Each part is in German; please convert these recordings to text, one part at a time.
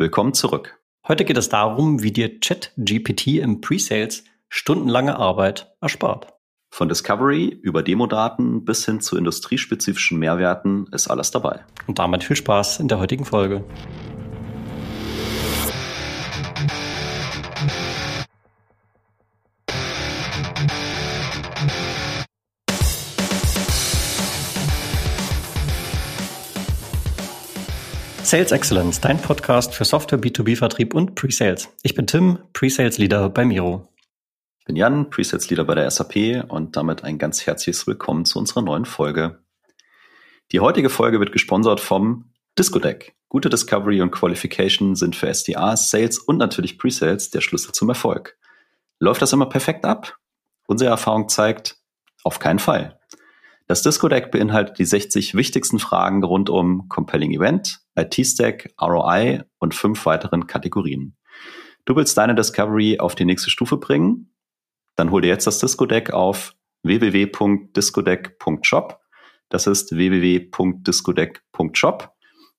Willkommen zurück. Heute geht es darum, wie dir ChatGPT im Pre-Sales stundenlange Arbeit erspart. Von Discovery über Demodaten bis hin zu industriespezifischen Mehrwerten ist alles dabei. Und damit viel Spaß in der heutigen Folge. Sales Excellence, dein Podcast für Software, B2B-Vertrieb und Pre-Sales. Ich bin Tim, Pre-Sales Leader bei Miro. Ich bin Jan, Pre-Sales Leader bei der SAP und damit ein ganz herzliches Willkommen zu unserer neuen Folge. Die heutige Folge wird gesponsert vom Disco Deck. Gute Discovery und Qualification sind für SDAs, Sales und natürlich Pre-Sales der Schlüssel zum Erfolg. Läuft das immer perfekt ab? Unsere Erfahrung zeigt, auf keinen Fall. Das Disco-Deck beinhaltet die 60 wichtigsten Fragen rund um Compelling Event, IT-Stack, ROI und fünf weiteren Kategorien. Du willst deine Discovery auf die nächste Stufe bringen? Dann hol dir jetzt das Disco-Deck auf www.discodeck.shop. Das ist www.discodeck.shop.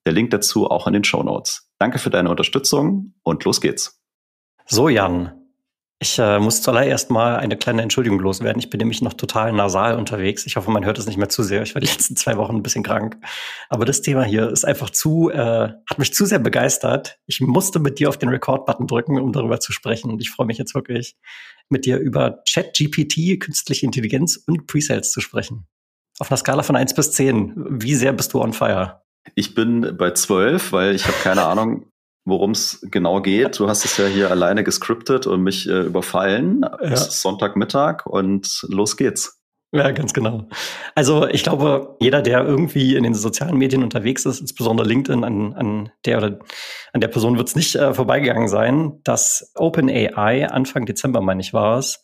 Der Link dazu auch in den Show Notes. Danke für deine Unterstützung und los geht's. So, Jan, ich äh, muss zuallererst mal eine kleine Entschuldigung loswerden. Ich bin nämlich noch total nasal unterwegs. Ich hoffe, man hört es nicht mehr zu sehr. Ich war die letzten zwei Wochen ein bisschen krank. Aber das Thema hier ist einfach zu, äh, hat mich zu sehr begeistert. Ich musste mit dir auf den Record-Button drücken, um darüber zu sprechen. Und ich freue mich jetzt wirklich, mit dir über Chat-GPT, künstliche Intelligenz und Presales zu sprechen. Auf einer Skala von eins bis zehn, wie sehr bist du on fire? Ich bin bei zwölf, weil ich habe keine Ahnung, worum es genau geht. Du hast es ja hier alleine gescriptet und mich äh, überfallen. Ja. Es ist Sonntagmittag und los geht's. Ja, ganz genau. Also ich glaube, jeder, der irgendwie in den sozialen Medien unterwegs ist, insbesondere LinkedIn, an, an der oder an der Person wird es nicht äh, vorbeigegangen sein, dass OpenAI Anfang Dezember, meine ich, war es,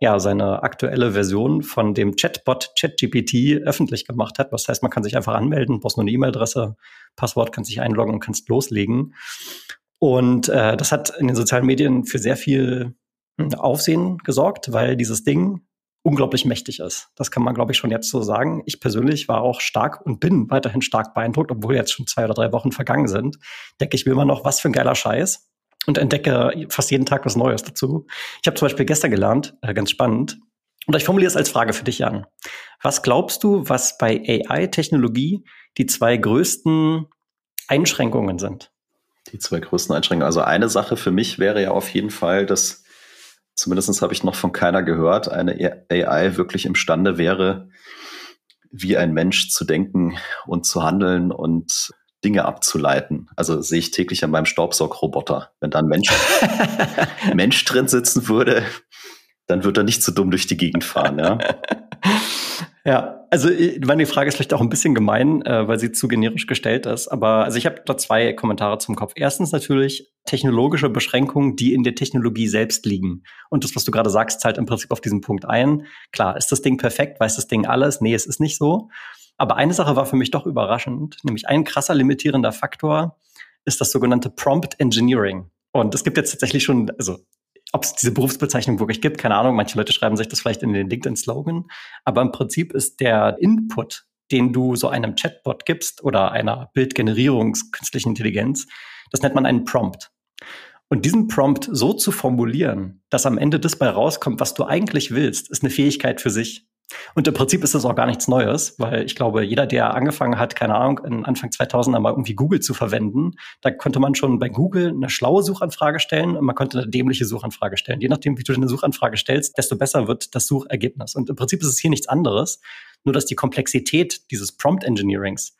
ja, seine aktuelle Version von dem Chatbot ChatGPT öffentlich gemacht hat. Was heißt, man kann sich einfach anmelden, brauchst nur eine E-Mail-Adresse, Passwort, kannst sich einloggen und kannst loslegen. Und äh, das hat in den sozialen Medien für sehr viel hm, Aufsehen gesorgt, weil dieses Ding unglaublich mächtig ist. Das kann man, glaube ich, schon jetzt so sagen. Ich persönlich war auch stark und bin weiterhin stark beeindruckt, obwohl jetzt schon zwei oder drei Wochen vergangen sind. Denke ich mir immer noch, was für ein geiler Scheiß und entdecke fast jeden Tag was Neues dazu. Ich habe zum Beispiel gestern gelernt, äh, ganz spannend, und ich formuliere es als Frage für dich an. Was glaubst du, was bei AI-Technologie die zwei größten Einschränkungen sind? Die zwei größten Einschränkungen. Also eine Sache für mich wäre ja auf jeden Fall, dass zumindest habe ich noch von keiner gehört, eine AI wirklich imstande wäre, wie ein Mensch zu denken und zu handeln und Dinge abzuleiten. Also sehe ich täglich an meinem Staubsaugroboter. Wenn da ein Mensch, Mensch drin sitzen würde, dann wird er nicht so dumm durch die Gegend fahren, ja. Ja, also meine Frage ist vielleicht auch ein bisschen gemein, äh, weil sie zu generisch gestellt ist. Aber also ich habe da zwei Kommentare zum Kopf. Erstens natürlich technologische Beschränkungen, die in der Technologie selbst liegen. Und das, was du gerade sagst, zahlt im Prinzip auf diesen Punkt ein. Klar, ist das Ding perfekt? Weiß das Ding alles? Nee, es ist nicht so. Aber eine Sache war für mich doch überraschend, nämlich ein krasser limitierender Faktor ist das sogenannte Prompt Engineering. Und es gibt jetzt tatsächlich schon, also ob es diese Berufsbezeichnung wirklich gibt, keine Ahnung. Manche Leute schreiben sich das vielleicht in den LinkedIn-Slogan. Aber im Prinzip ist der Input, den du so einem Chatbot gibst oder einer Bildgenerierungs künstlichen Intelligenz, das nennt man einen Prompt. Und diesen Prompt so zu formulieren, dass am Ende das bei rauskommt, was du eigentlich willst, ist eine Fähigkeit für sich. Und im Prinzip ist das auch gar nichts Neues, weil ich glaube, jeder, der angefangen hat, keine Ahnung, Anfang 2000er mal irgendwie Google zu verwenden, da konnte man schon bei Google eine schlaue Suchanfrage stellen und man konnte eine dämliche Suchanfrage stellen. Je nachdem, wie du eine Suchanfrage stellst, desto besser wird das Suchergebnis. Und im Prinzip ist es hier nichts anderes, nur dass die Komplexität dieses Prompt Engineerings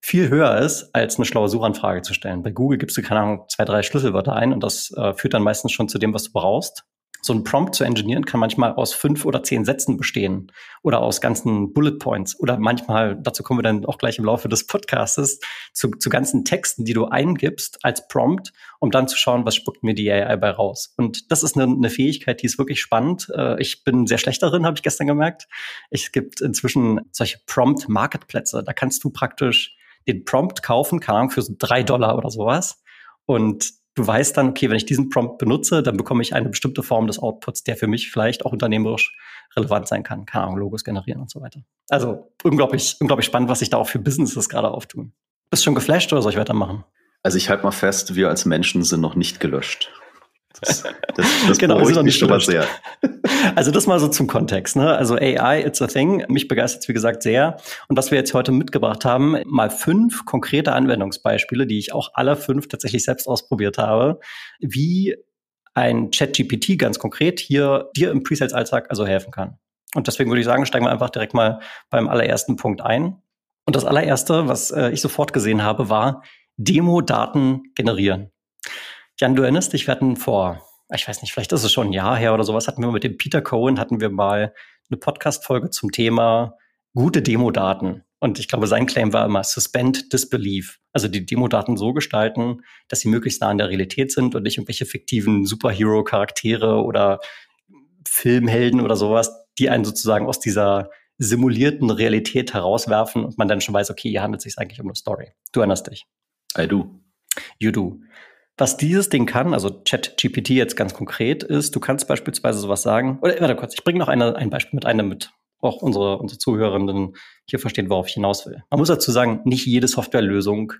viel höher ist, als eine schlaue Suchanfrage zu stellen. Bei Google gibst du, keine Ahnung, zwei, drei Schlüsselwörter ein und das äh, führt dann meistens schon zu dem, was du brauchst so ein Prompt zu engineeren kann manchmal aus fünf oder zehn Sätzen bestehen oder aus ganzen Bullet Points oder manchmal, dazu kommen wir dann auch gleich im Laufe des Podcastes, zu, zu ganzen Texten, die du eingibst als Prompt, um dann zu schauen, was spuckt mir die AI bei raus. Und das ist eine, eine Fähigkeit, die ist wirklich spannend. Äh, ich bin sehr schlecht darin, habe ich gestern gemerkt. Es gibt inzwischen solche Prompt-Marketplätze. Da kannst du praktisch den Prompt kaufen, keine Ahnung, für so drei Dollar oder sowas. Und du weißt dann, okay, wenn ich diesen Prompt benutze, dann bekomme ich eine bestimmte Form des Outputs, der für mich vielleicht auch unternehmerisch relevant sein kann. Keine Ahnung, Logos generieren und so weiter. Also unglaublich, unglaublich spannend, was sich da auch für Businesses gerade auftun. Bist du schon geflasht oder soll ich weitermachen? Also ich halte mal fest, wir als Menschen sind noch nicht gelöscht. Das, das, das genau, beruhigt mich schon mal sehr. Also das mal so zum Kontext. Ne? Also AI, it's a thing. Mich begeistert es, wie gesagt, sehr. Und was wir jetzt heute mitgebracht haben, mal fünf konkrete Anwendungsbeispiele, die ich auch alle fünf tatsächlich selbst ausprobiert habe, wie ein ChatGPT ganz konkret hier dir im Presales-Alltag also helfen kann. Und deswegen würde ich sagen, steigen wir einfach direkt mal beim allerersten Punkt ein. Und das allererste, was äh, ich sofort gesehen habe, war Demo-Daten generieren. Jan, du erinnerst dich, wir hatten vor, ich weiß nicht, vielleicht ist es schon ein Jahr her oder sowas, hatten wir mit dem Peter Cohen, hatten wir mal eine Podcast-Folge zum Thema gute Demo-Daten. Und ich glaube, sein Claim war immer suspend disbelief. Also die Demo-Daten so gestalten, dass sie möglichst nah an der Realität sind und nicht irgendwelche fiktiven Superhero-Charaktere oder Filmhelden oder sowas, die einen sozusagen aus dieser simulierten Realität herauswerfen und man dann schon weiß, okay, hier handelt es sich eigentlich um eine Story. Du erinnerst dich. I do. You do. Was dieses Ding kann, also ChatGPT jetzt ganz konkret ist, du kannst beispielsweise sowas sagen, oder warte kurz, ich bringe noch eine, ein Beispiel mit einem mit, auch unsere, unsere Zuhörenden hier verstehen, worauf ich hinaus will. Man muss dazu sagen, nicht jede Softwarelösung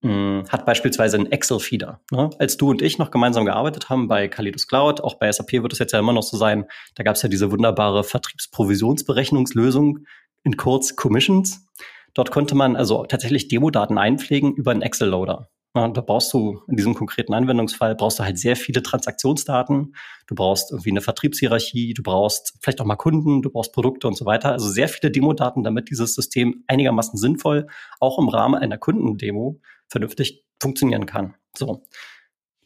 mh, hm, hat beispielsweise einen Excel-Feeder. Ne? Als du und ich noch gemeinsam gearbeitet haben bei Kalidos Cloud, auch bei SAP wird es jetzt ja immer noch so sein, da gab es ja diese wunderbare Vertriebsprovisionsberechnungslösung in kurz Commissions. Dort konnte man also tatsächlich Demodaten einpflegen über einen Excel-Loader. Ja, da brauchst du in diesem konkreten Anwendungsfall brauchst du halt sehr viele Transaktionsdaten. Du brauchst irgendwie eine Vertriebshierarchie, du brauchst vielleicht auch mal Kunden, du brauchst Produkte und so weiter. Also sehr viele Demodaten, damit dieses System einigermaßen sinnvoll auch im Rahmen einer Kundendemo vernünftig funktionieren kann. So.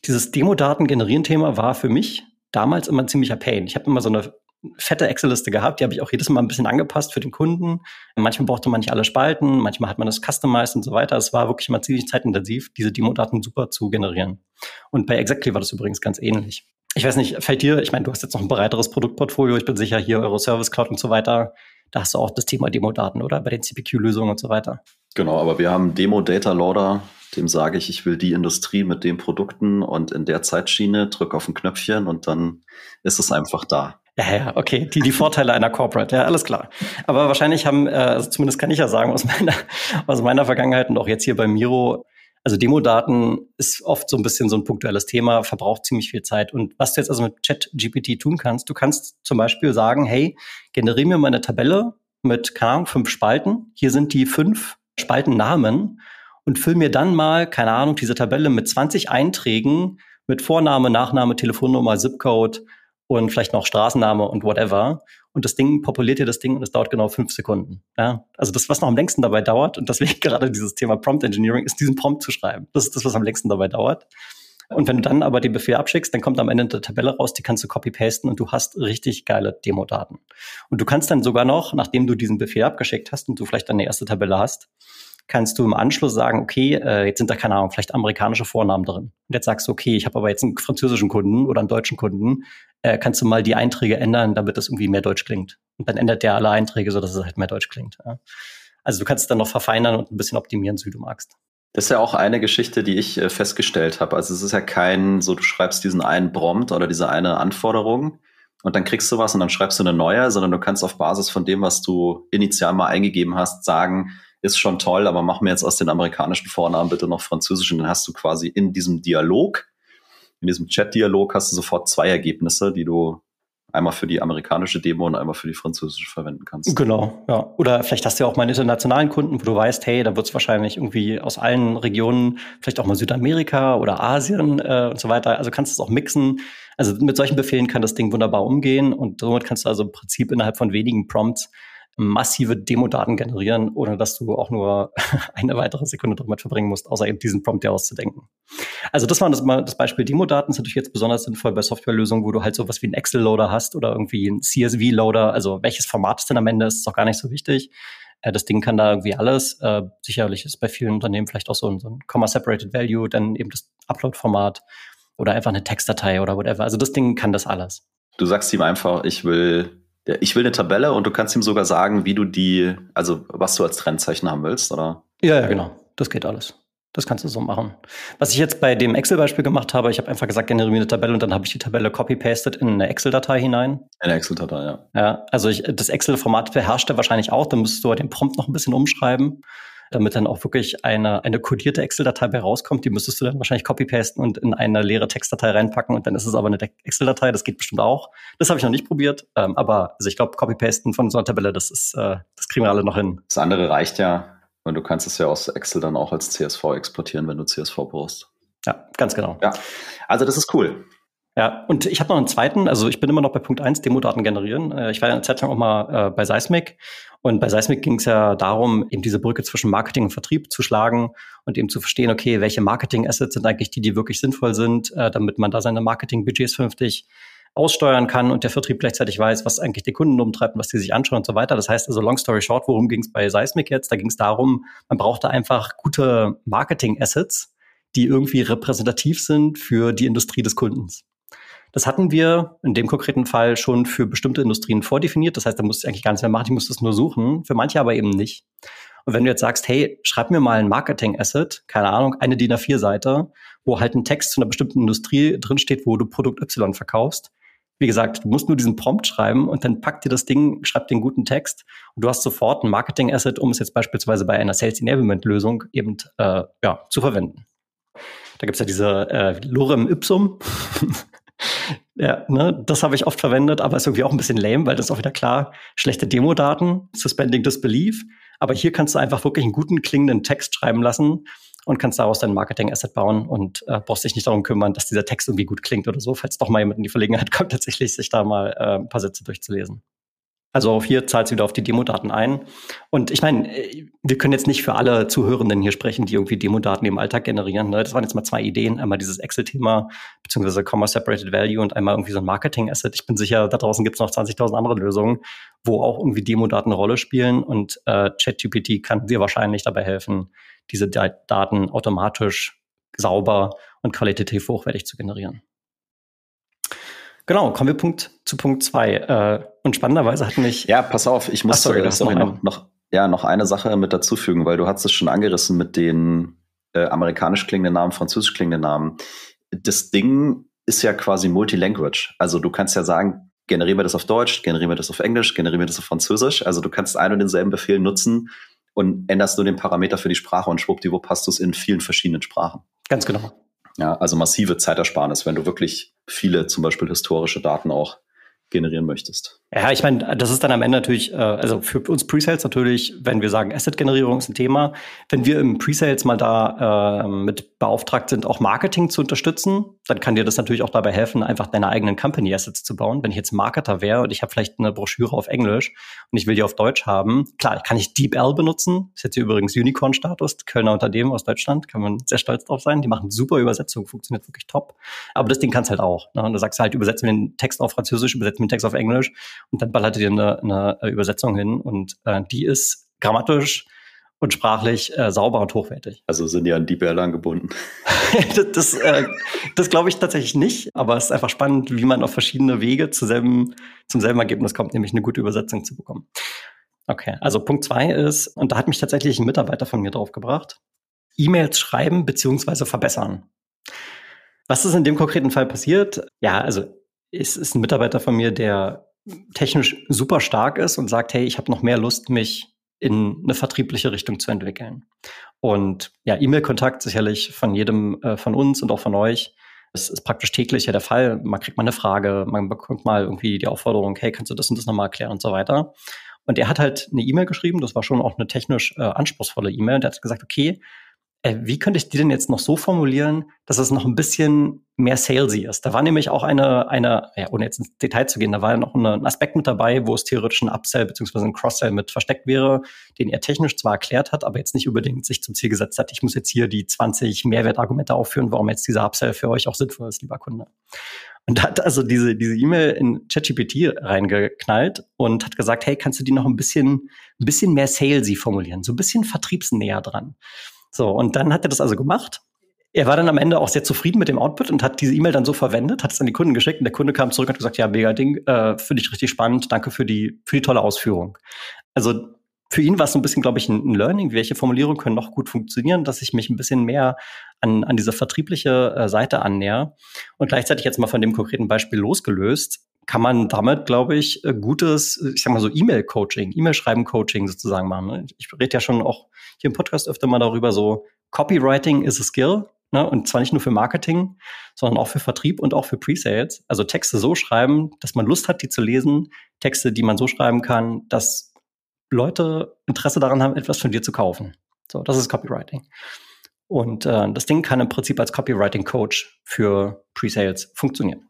Dieses Demodaten generieren Thema war für mich damals immer ein ziemlicher Pain. Ich habe immer so eine fette Excel-Liste gehabt, die habe ich auch jedes Mal ein bisschen angepasst für den Kunden. Manchmal brauchte man nicht alle Spalten, manchmal hat man das customized und so weiter. Es war wirklich mal ziemlich zeitintensiv, diese Demo-Daten super zu generieren. Und bei Exactly war das übrigens ganz ähnlich. Ich weiß nicht, fällt dir, ich meine, du hast jetzt noch ein breiteres Produktportfolio, ich bin sicher, hier Euro Service Cloud und so weiter, da hast du auch das Thema Demo-Daten, oder? Bei den CPQ-Lösungen und so weiter. Genau, aber wir haben Demo-Data Loader, dem sage ich, ich will die Industrie mit den Produkten und in der Zeitschiene, drück auf ein Knöpfchen und dann ist es einfach da. Ja, ja, okay. Die, die Vorteile einer Corporate, ja, alles klar. Aber wahrscheinlich haben, äh, also zumindest kann ich ja sagen aus meiner, aus meiner Vergangenheit und auch jetzt hier bei Miro, also Demodaten ist oft so ein bisschen so ein punktuelles Thema, verbraucht ziemlich viel Zeit. Und was du jetzt also mit ChatGPT tun kannst, du kannst zum Beispiel sagen, hey, generiere mir mal eine Tabelle mit, keine Ahnung, fünf Spalten. Hier sind die fünf Spaltennamen und füll mir dann mal, keine Ahnung, diese Tabelle mit 20 Einträgen mit Vorname, Nachname, Telefonnummer, Zipcode, und vielleicht noch Straßenname und whatever. Und das Ding populiert dir das Ding und es dauert genau fünf Sekunden. Ja? Also das, was noch am längsten dabei dauert, und deswegen gerade dieses Thema Prompt Engineering, ist diesen Prompt zu schreiben. Das ist das, was am längsten dabei dauert. Und wenn du dann aber den Befehl abschickst, dann kommt am Ende eine Tabelle raus, die kannst du copy-pasten und du hast richtig geile Demo-Daten. Und du kannst dann sogar noch, nachdem du diesen Befehl abgeschickt hast und du vielleicht deine erste Tabelle hast, kannst du im Anschluss sagen, okay, äh, jetzt sind da keine Ahnung, vielleicht amerikanische Vornamen drin. Und jetzt sagst du, okay, ich habe aber jetzt einen französischen Kunden oder einen deutschen Kunden, äh, kannst du mal die Einträge ändern, damit das irgendwie mehr Deutsch klingt. Und dann ändert der alle Einträge, so dass es halt mehr Deutsch klingt. Ja. Also du kannst es dann noch verfeinern und ein bisschen optimieren, so wie du magst. Das ist ja auch eine Geschichte, die ich äh, festgestellt habe. Also es ist ja kein, so du schreibst diesen einen Prompt oder diese eine Anforderung und dann kriegst du was und dann schreibst du eine neue, sondern du kannst auf Basis von dem, was du initial mal eingegeben hast, sagen, ist schon toll, aber mach mir jetzt aus den amerikanischen Vornamen bitte noch französisch und dann hast du quasi in diesem Dialog, in diesem Chat-Dialog hast du sofort zwei Ergebnisse, die du einmal für die amerikanische Demo und einmal für die französische verwenden kannst. Genau, ja. Oder vielleicht hast du ja auch mal einen internationalen Kunden, wo du weißt, hey, da wird es wahrscheinlich irgendwie aus allen Regionen, vielleicht auch mal Südamerika oder Asien äh, und so weiter. Also kannst du es auch mixen. Also mit solchen Befehlen kann das Ding wunderbar umgehen und somit kannst du also im Prinzip innerhalb von wenigen Prompts massive Demodaten generieren, ohne dass du auch nur eine weitere Sekunde damit verbringen musst, außer eben diesen Prompt dir auszudenken. Also das war das, das Beispiel Demodaten, ist natürlich jetzt besonders sinnvoll bei Softwarelösungen, wo du halt sowas wie einen Excel-Loader hast oder irgendwie einen CSV-Loader. Also welches Format es denn am Ende ist, ist auch gar nicht so wichtig. Äh, das Ding kann da irgendwie alles. Äh, sicherlich ist bei vielen Unternehmen vielleicht auch so ein, so ein Comma-Separated Value, dann eben das Upload-Format oder einfach eine Textdatei oder whatever. Also das Ding kann das alles. Du sagst ihm einfach, ich will ich will eine Tabelle und du kannst ihm sogar sagen, wie du die, also was du als Trendzeichen haben willst, oder? Ja, ja, genau. Das geht alles. Das kannst du so machen. Was ich jetzt bei dem Excel-Beispiel gemacht habe, ich habe einfach gesagt, generiere mir eine Tabelle und dann habe ich die Tabelle copy-pasted in eine Excel-Datei hinein. In eine Excel-Datei, ja. Ja, also ich, das Excel-Format beherrscht er wahrscheinlich auch, dann müsstest du halt den Prompt noch ein bisschen umschreiben. Damit dann auch wirklich eine, eine codierte Excel-Datei bei rauskommt. Die müsstest du dann wahrscheinlich copy-pasten und in eine leere Textdatei reinpacken und dann ist es aber eine Excel-Datei. Das geht bestimmt auch. Das habe ich noch nicht probiert, ähm, aber also ich glaube, copy-pasten von so einer Tabelle, das ist, äh, das kriegen wir alle noch hin. Das andere reicht ja, und du kannst es ja aus Excel dann auch als CSV exportieren, wenn du CSV brauchst. Ja, ganz genau. Ja, also das ist cool. Ja, und ich habe noch einen zweiten, also ich bin immer noch bei Punkt eins Demodaten generieren. Äh, ich war ja eine Zeit lang auch mal äh, bei Seismic und bei Seismic ging es ja darum, eben diese Brücke zwischen Marketing und Vertrieb zu schlagen und eben zu verstehen, okay, welche Marketing-Assets sind eigentlich die, die wirklich sinnvoll sind, äh, damit man da seine Marketing-Budgets vernünftig aussteuern kann und der Vertrieb gleichzeitig weiß, was eigentlich die Kunden umtreibt, was die sich anschauen und so weiter. Das heißt also, long story short, worum ging es bei Seismic jetzt? Da ging es darum, man brauchte einfach gute Marketing-Assets, die irgendwie repräsentativ sind für die Industrie des Kundens. Das hatten wir in dem konkreten Fall schon für bestimmte Industrien vordefiniert. Das heißt, da musste ich eigentlich gar nichts mehr machen, ich musste es nur suchen. Für manche aber eben nicht. Und wenn du jetzt sagst, hey, schreib mir mal ein Marketing-Asset, keine Ahnung, eine DIN A4-Seite, wo halt ein Text zu einer bestimmten Industrie drinsteht, wo du Produkt Y verkaufst. Wie gesagt, du musst nur diesen Prompt schreiben und dann packt dir das Ding, schreibt den guten Text und du hast sofort ein Marketing-Asset, um es jetzt beispielsweise bei einer Sales-Enablement-Lösung eben äh, ja, zu verwenden. Da gibt's ja diese äh, Lorem Ipsum. Ja, ne, das habe ich oft verwendet, aber ist irgendwie auch ein bisschen lame, weil das ist auch wieder klar, schlechte Demo-Daten, suspending disbelief. Aber hier kannst du einfach wirklich einen guten klingenden Text schreiben lassen und kannst daraus dein Marketing-Asset bauen und äh, brauchst dich nicht darum kümmern, dass dieser Text irgendwie gut klingt oder so, falls doch mal jemand in die Verlegenheit kommt, tatsächlich sich da mal äh, ein paar Sätze durchzulesen. Also auch hier zahlt sie wieder auf die Demodaten ein. Und ich meine, äh, wir können jetzt nicht für alle Zuhörenden hier sprechen, die irgendwie Demodaten im Alltag generieren. Ne? Das waren jetzt mal zwei Ideen. Einmal dieses Excel-Thema, beziehungsweise Comma Separated Value und einmal irgendwie so ein Marketing-Asset. Ich bin sicher, da draußen gibt es noch 20.000 andere Lösungen, wo auch irgendwie Demodaten eine Rolle spielen. Und äh, ChatGPT kann dir wahrscheinlich dabei helfen, diese Daten automatisch sauber und qualitativ hochwertig zu generieren. Genau, kommen wir Punkt zu Punkt zwei. Äh, und spannenderweise hat mich. Ja, pass auf, ich muss sorry, sorry, noch, noch, ja, noch eine Sache mit dazufügen, weil du hast es schon angerissen mit den äh, amerikanisch klingenden Namen, französisch klingenden Namen. Das Ding ist ja quasi Multilanguage. Also du kannst ja sagen, generiere mir das auf Deutsch, generiere mir das auf Englisch, generiere mir das auf Französisch. Also du kannst ein und denselben Befehl nutzen und änderst nur den Parameter für die Sprache und schwuppdiwupp hast du es in vielen verschiedenen Sprachen. Ganz genau. Ja, also massive Zeitersparnis, wenn du wirklich viele zum Beispiel historische Daten auch generieren möchtest. Ja, ich meine, das ist dann am Ende natürlich, äh, also für uns Presales natürlich, wenn wir sagen, Asset-Generierung ist ein Thema, wenn wir im Presales mal da äh, mit beauftragt sind, auch Marketing zu unterstützen, dann kann dir das natürlich auch dabei helfen, einfach deine eigenen Company-Assets zu bauen. Wenn ich jetzt Marketer wäre und ich habe vielleicht eine Broschüre auf Englisch und ich will die auf Deutsch haben, klar, kann ich DeepL benutzen, ist jetzt hier übrigens Unicorn-Status, Kölner Unternehmen aus Deutschland, kann man sehr stolz drauf sein, die machen super Übersetzung, funktioniert wirklich top. Aber das Ding kannst halt auch. Ne? Und du sagst halt, übersetzen wir den Text auf Französisch, übersetzen den Text auf Englisch und dann ballert ihr eine, eine Übersetzung hin und äh, die ist grammatisch und sprachlich äh, sauber und hochwertig. Also sind die an DeepL angebunden? das das, äh, das glaube ich tatsächlich nicht, aber es ist einfach spannend, wie man auf verschiedene Wege zu selben, zum selben Ergebnis kommt, nämlich eine gute Übersetzung zu bekommen. Okay, also Punkt zwei ist, und da hat mich tatsächlich ein Mitarbeiter von mir drauf gebracht, E-Mails schreiben beziehungsweise verbessern. Was ist in dem konkreten Fall passiert? Ja, also es ist ein Mitarbeiter von mir, der technisch super stark ist und sagt, hey, ich habe noch mehr Lust, mich in eine vertriebliche Richtung zu entwickeln. Und ja, E-Mail-Kontakt sicherlich von jedem äh, von uns und auch von euch. Das ist praktisch täglich ja der Fall. Man kriegt mal eine Frage, man bekommt mal irgendwie die Aufforderung, hey, kannst du das und das nochmal erklären und so weiter. Und er hat halt eine E-Mail geschrieben, das war schon auch eine technisch äh, anspruchsvolle E-Mail. Und er hat gesagt, okay, wie könnte ich die denn jetzt noch so formulieren, dass es noch ein bisschen mehr salesy ist? Da war nämlich auch eine, eine, ja, ohne jetzt ins Detail zu gehen, da war ja noch ein Aspekt mit dabei, wo es theoretisch ein Upsell bzw. ein Cross-Sell mit versteckt wäre, den er technisch zwar erklärt hat, aber jetzt nicht unbedingt sich zum Ziel gesetzt hat, ich muss jetzt hier die 20 Mehrwertargumente aufführen, warum jetzt dieser Upsell für euch auch sinnvoll ist, lieber Kunde. Und hat also diese diese E-Mail in ChatGPT reingeknallt und hat gesagt, hey, kannst du die noch ein bisschen, ein bisschen mehr salesy formulieren, so ein bisschen vertriebsnäher dran. So, und dann hat er das also gemacht. Er war dann am Ende auch sehr zufrieden mit dem Output und hat diese E-Mail dann so verwendet, hat es an die Kunden geschickt und der Kunde kam zurück und hat gesagt, ja, mega Ding, äh, finde ich richtig spannend, danke für die, für die tolle Ausführung. Also für ihn war es so ein bisschen, glaube ich, ein, Learning, welche Formulierungen können noch gut funktionieren, dass ich mich ein bisschen mehr an, an diese vertriebliche äh, Seite annäher. Und gleichzeitig jetzt mal von dem konkreten Beispiel losgelöst, kann man damit, glaube ich, äh, gutes, ich sag mal so E-Mail-Coaching, E-Mail-Schreiben-Coaching sozusagen machen. Ne? Ich rede ja schon auch hier im Podcast öfter mal darüber, so Copywriting is a skill. Ne? Und zwar nicht nur für Marketing, sondern auch für Vertrieb und auch für Pre-Sales. Also Texte so schreiben, dass man Lust hat, die zu lesen. Texte, die man so schreiben kann, dass Leute Interesse daran haben, etwas von dir zu kaufen. So, das ist Copywriting. Und äh, das Ding kann im Prinzip als Copywriting-Coach für Pre-Sales funktionieren.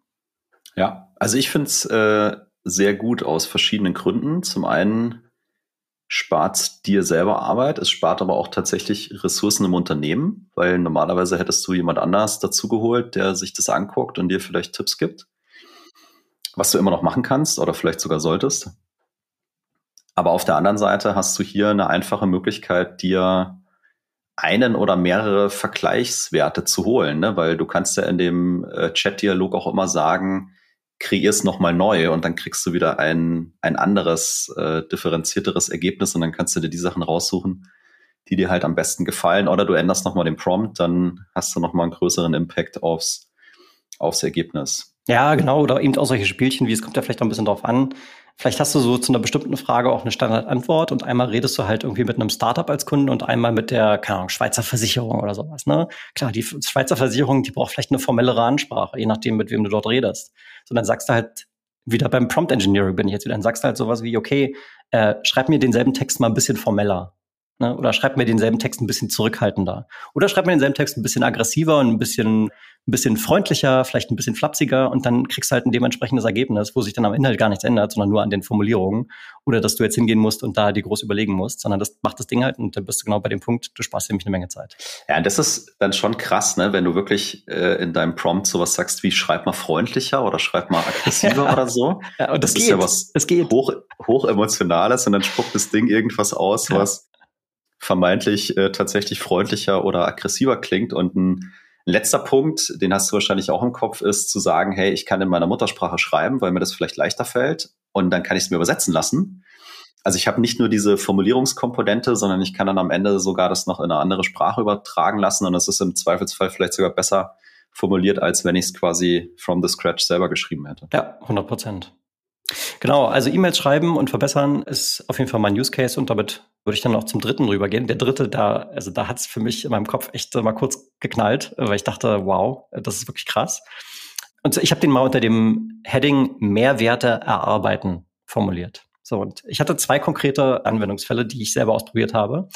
Ja, also ich finde es äh, sehr gut aus verschiedenen Gründen. Zum einen spart dir selber Arbeit, es spart aber auch tatsächlich Ressourcen im Unternehmen, weil normalerweise hättest du jemand anders dazugeholt, der sich das anguckt und dir vielleicht Tipps gibt, was du immer noch machen kannst oder vielleicht sogar solltest. Aber auf der anderen Seite hast du hier eine einfache Möglichkeit, dir einen oder mehrere Vergleichswerte zu holen, ne? weil du kannst ja in dem äh, Chat-Dialog auch immer sagen, kreierst nochmal neu und dann kriegst du wieder ein, ein anderes, äh, differenzierteres Ergebnis und dann kannst du dir die Sachen raussuchen, die dir halt am besten gefallen. Oder du änderst nochmal den Prompt, dann hast du nochmal einen größeren Impact aufs, aufs Ergebnis. Ja, genau. Oder eben auch solche Spielchen, wie es kommt ja vielleicht auch ein bisschen drauf an. Vielleicht hast du so zu einer bestimmten Frage auch eine Standardantwort und einmal redest du halt irgendwie mit einem Startup als Kunde und einmal mit der, keine Ahnung, Schweizer Versicherung oder sowas. Ne? Klar, die Schweizer Versicherung, die braucht vielleicht eine formellere Ansprache, je nachdem, mit wem du dort redest. So, dann sagst du halt, wieder beim Prompt Engineering bin ich jetzt wieder, dann sagst du halt sowas wie, okay, äh, schreib mir denselben Text mal ein bisschen formeller. Ne? Oder schreib mir denselben Text ein bisschen zurückhaltender. Oder schreib mir denselben Text ein bisschen aggressiver und ein bisschen, ein bisschen freundlicher, vielleicht ein bisschen flapsiger und dann kriegst du halt ein dementsprechendes Ergebnis, wo sich dann am Inhalt gar nichts ändert, sondern nur an den Formulierungen. Oder dass du jetzt hingehen musst und da die groß überlegen musst, sondern das macht das Ding halt und dann bist du genau bei dem Punkt, du sparst nämlich eine Menge Zeit. Ja, das ist dann schon krass, ne? wenn du wirklich äh, in deinem Prompt sowas sagst wie schreib mal freundlicher oder schreib mal aggressiver ja. oder so. Ja, und das, das ist ja was es geht. Hoch, hoch emotionales und dann spuckt das Ding irgendwas aus, ja. was vermeintlich äh, tatsächlich freundlicher oder aggressiver klingt. Und ein letzter Punkt, den hast du wahrscheinlich auch im Kopf, ist zu sagen, hey, ich kann in meiner Muttersprache schreiben, weil mir das vielleicht leichter fällt und dann kann ich es mir übersetzen lassen. Also ich habe nicht nur diese Formulierungskomponente, sondern ich kann dann am Ende sogar das noch in eine andere Sprache übertragen lassen und es ist im Zweifelsfall vielleicht sogar besser formuliert, als wenn ich es quasi from the scratch selber geschrieben hätte. Ja, 100 Prozent. Genau, also E-Mails schreiben und verbessern ist auf jeden Fall mein Use Case und damit würde ich dann auch zum dritten rübergehen. Der dritte, da, also da hat es für mich in meinem Kopf echt mal kurz geknallt, weil ich dachte, wow, das ist wirklich krass. Und ich habe den mal unter dem Heading Mehrwerte erarbeiten formuliert. So, und ich hatte zwei konkrete Anwendungsfälle, die ich selber ausprobiert habe.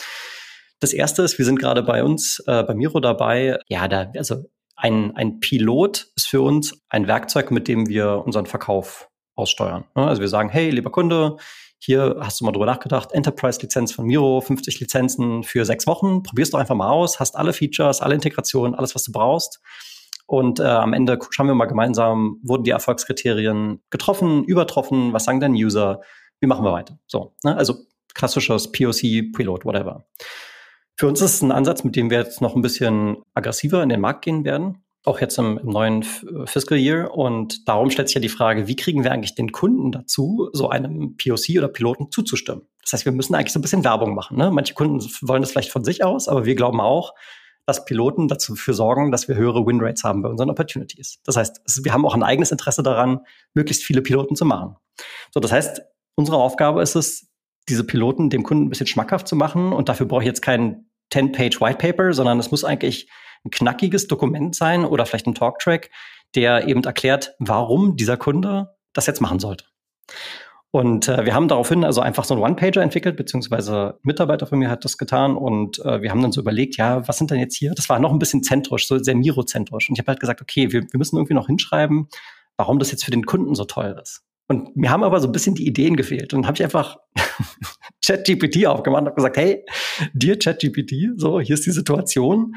Das erste ist, wir sind gerade bei uns, äh, bei Miro dabei, ja, da, also ein, ein Pilot ist für uns ein Werkzeug, mit dem wir unseren Verkauf aussteuern. Also wir sagen, hey, lieber Kunde, hier hast du mal drüber nachgedacht, Enterprise-Lizenz von Miro, 50 Lizenzen für sechs Wochen, probierst doch einfach mal aus, hast alle Features, alle Integrationen, alles, was du brauchst. Und äh, am Ende schauen wir mal gemeinsam, wurden die Erfolgskriterien getroffen, übertroffen, was sagen denn User, wie machen wir weiter? So, ne? also klassisches POC, Preload, whatever. Für uns ist es ein Ansatz, mit dem wir jetzt noch ein bisschen aggressiver in den Markt gehen werden auch jetzt im, im neuen Fiscal Year. Und darum stellt sich ja die Frage, wie kriegen wir eigentlich den Kunden dazu, so einem POC oder Piloten zuzustimmen? Das heißt, wir müssen eigentlich so ein bisschen Werbung machen. Ne? Manche Kunden wollen das vielleicht von sich aus, aber wir glauben auch, dass Piloten dafür sorgen, dass wir höhere Winrates haben bei unseren Opportunities. Das heißt, wir haben auch ein eigenes Interesse daran, möglichst viele Piloten zu machen. So, das heißt, unsere Aufgabe ist es, diese Piloten dem Kunden ein bisschen schmackhaft zu machen. Und dafür brauche ich jetzt kein 10-Page White Paper, sondern es muss eigentlich ein knackiges Dokument sein oder vielleicht ein Talktrack, der eben erklärt, warum dieser Kunde das jetzt machen sollte. Und äh, wir haben daraufhin also einfach so einen One-Pager entwickelt, beziehungsweise ein Mitarbeiter von mir hat das getan. Und äh, wir haben dann so überlegt, ja, was sind denn jetzt hier? Das war noch ein bisschen zentrisch, so sehr Miro-zentrisch. Und ich habe halt gesagt, okay, wir, wir müssen irgendwie noch hinschreiben, warum das jetzt für den Kunden so toll ist. Und mir haben aber so ein bisschen die Ideen gefehlt. Und dann habe ich einfach ChatGPT aufgemacht und habe gesagt, hey, dir ChatGPT, so, hier ist die Situation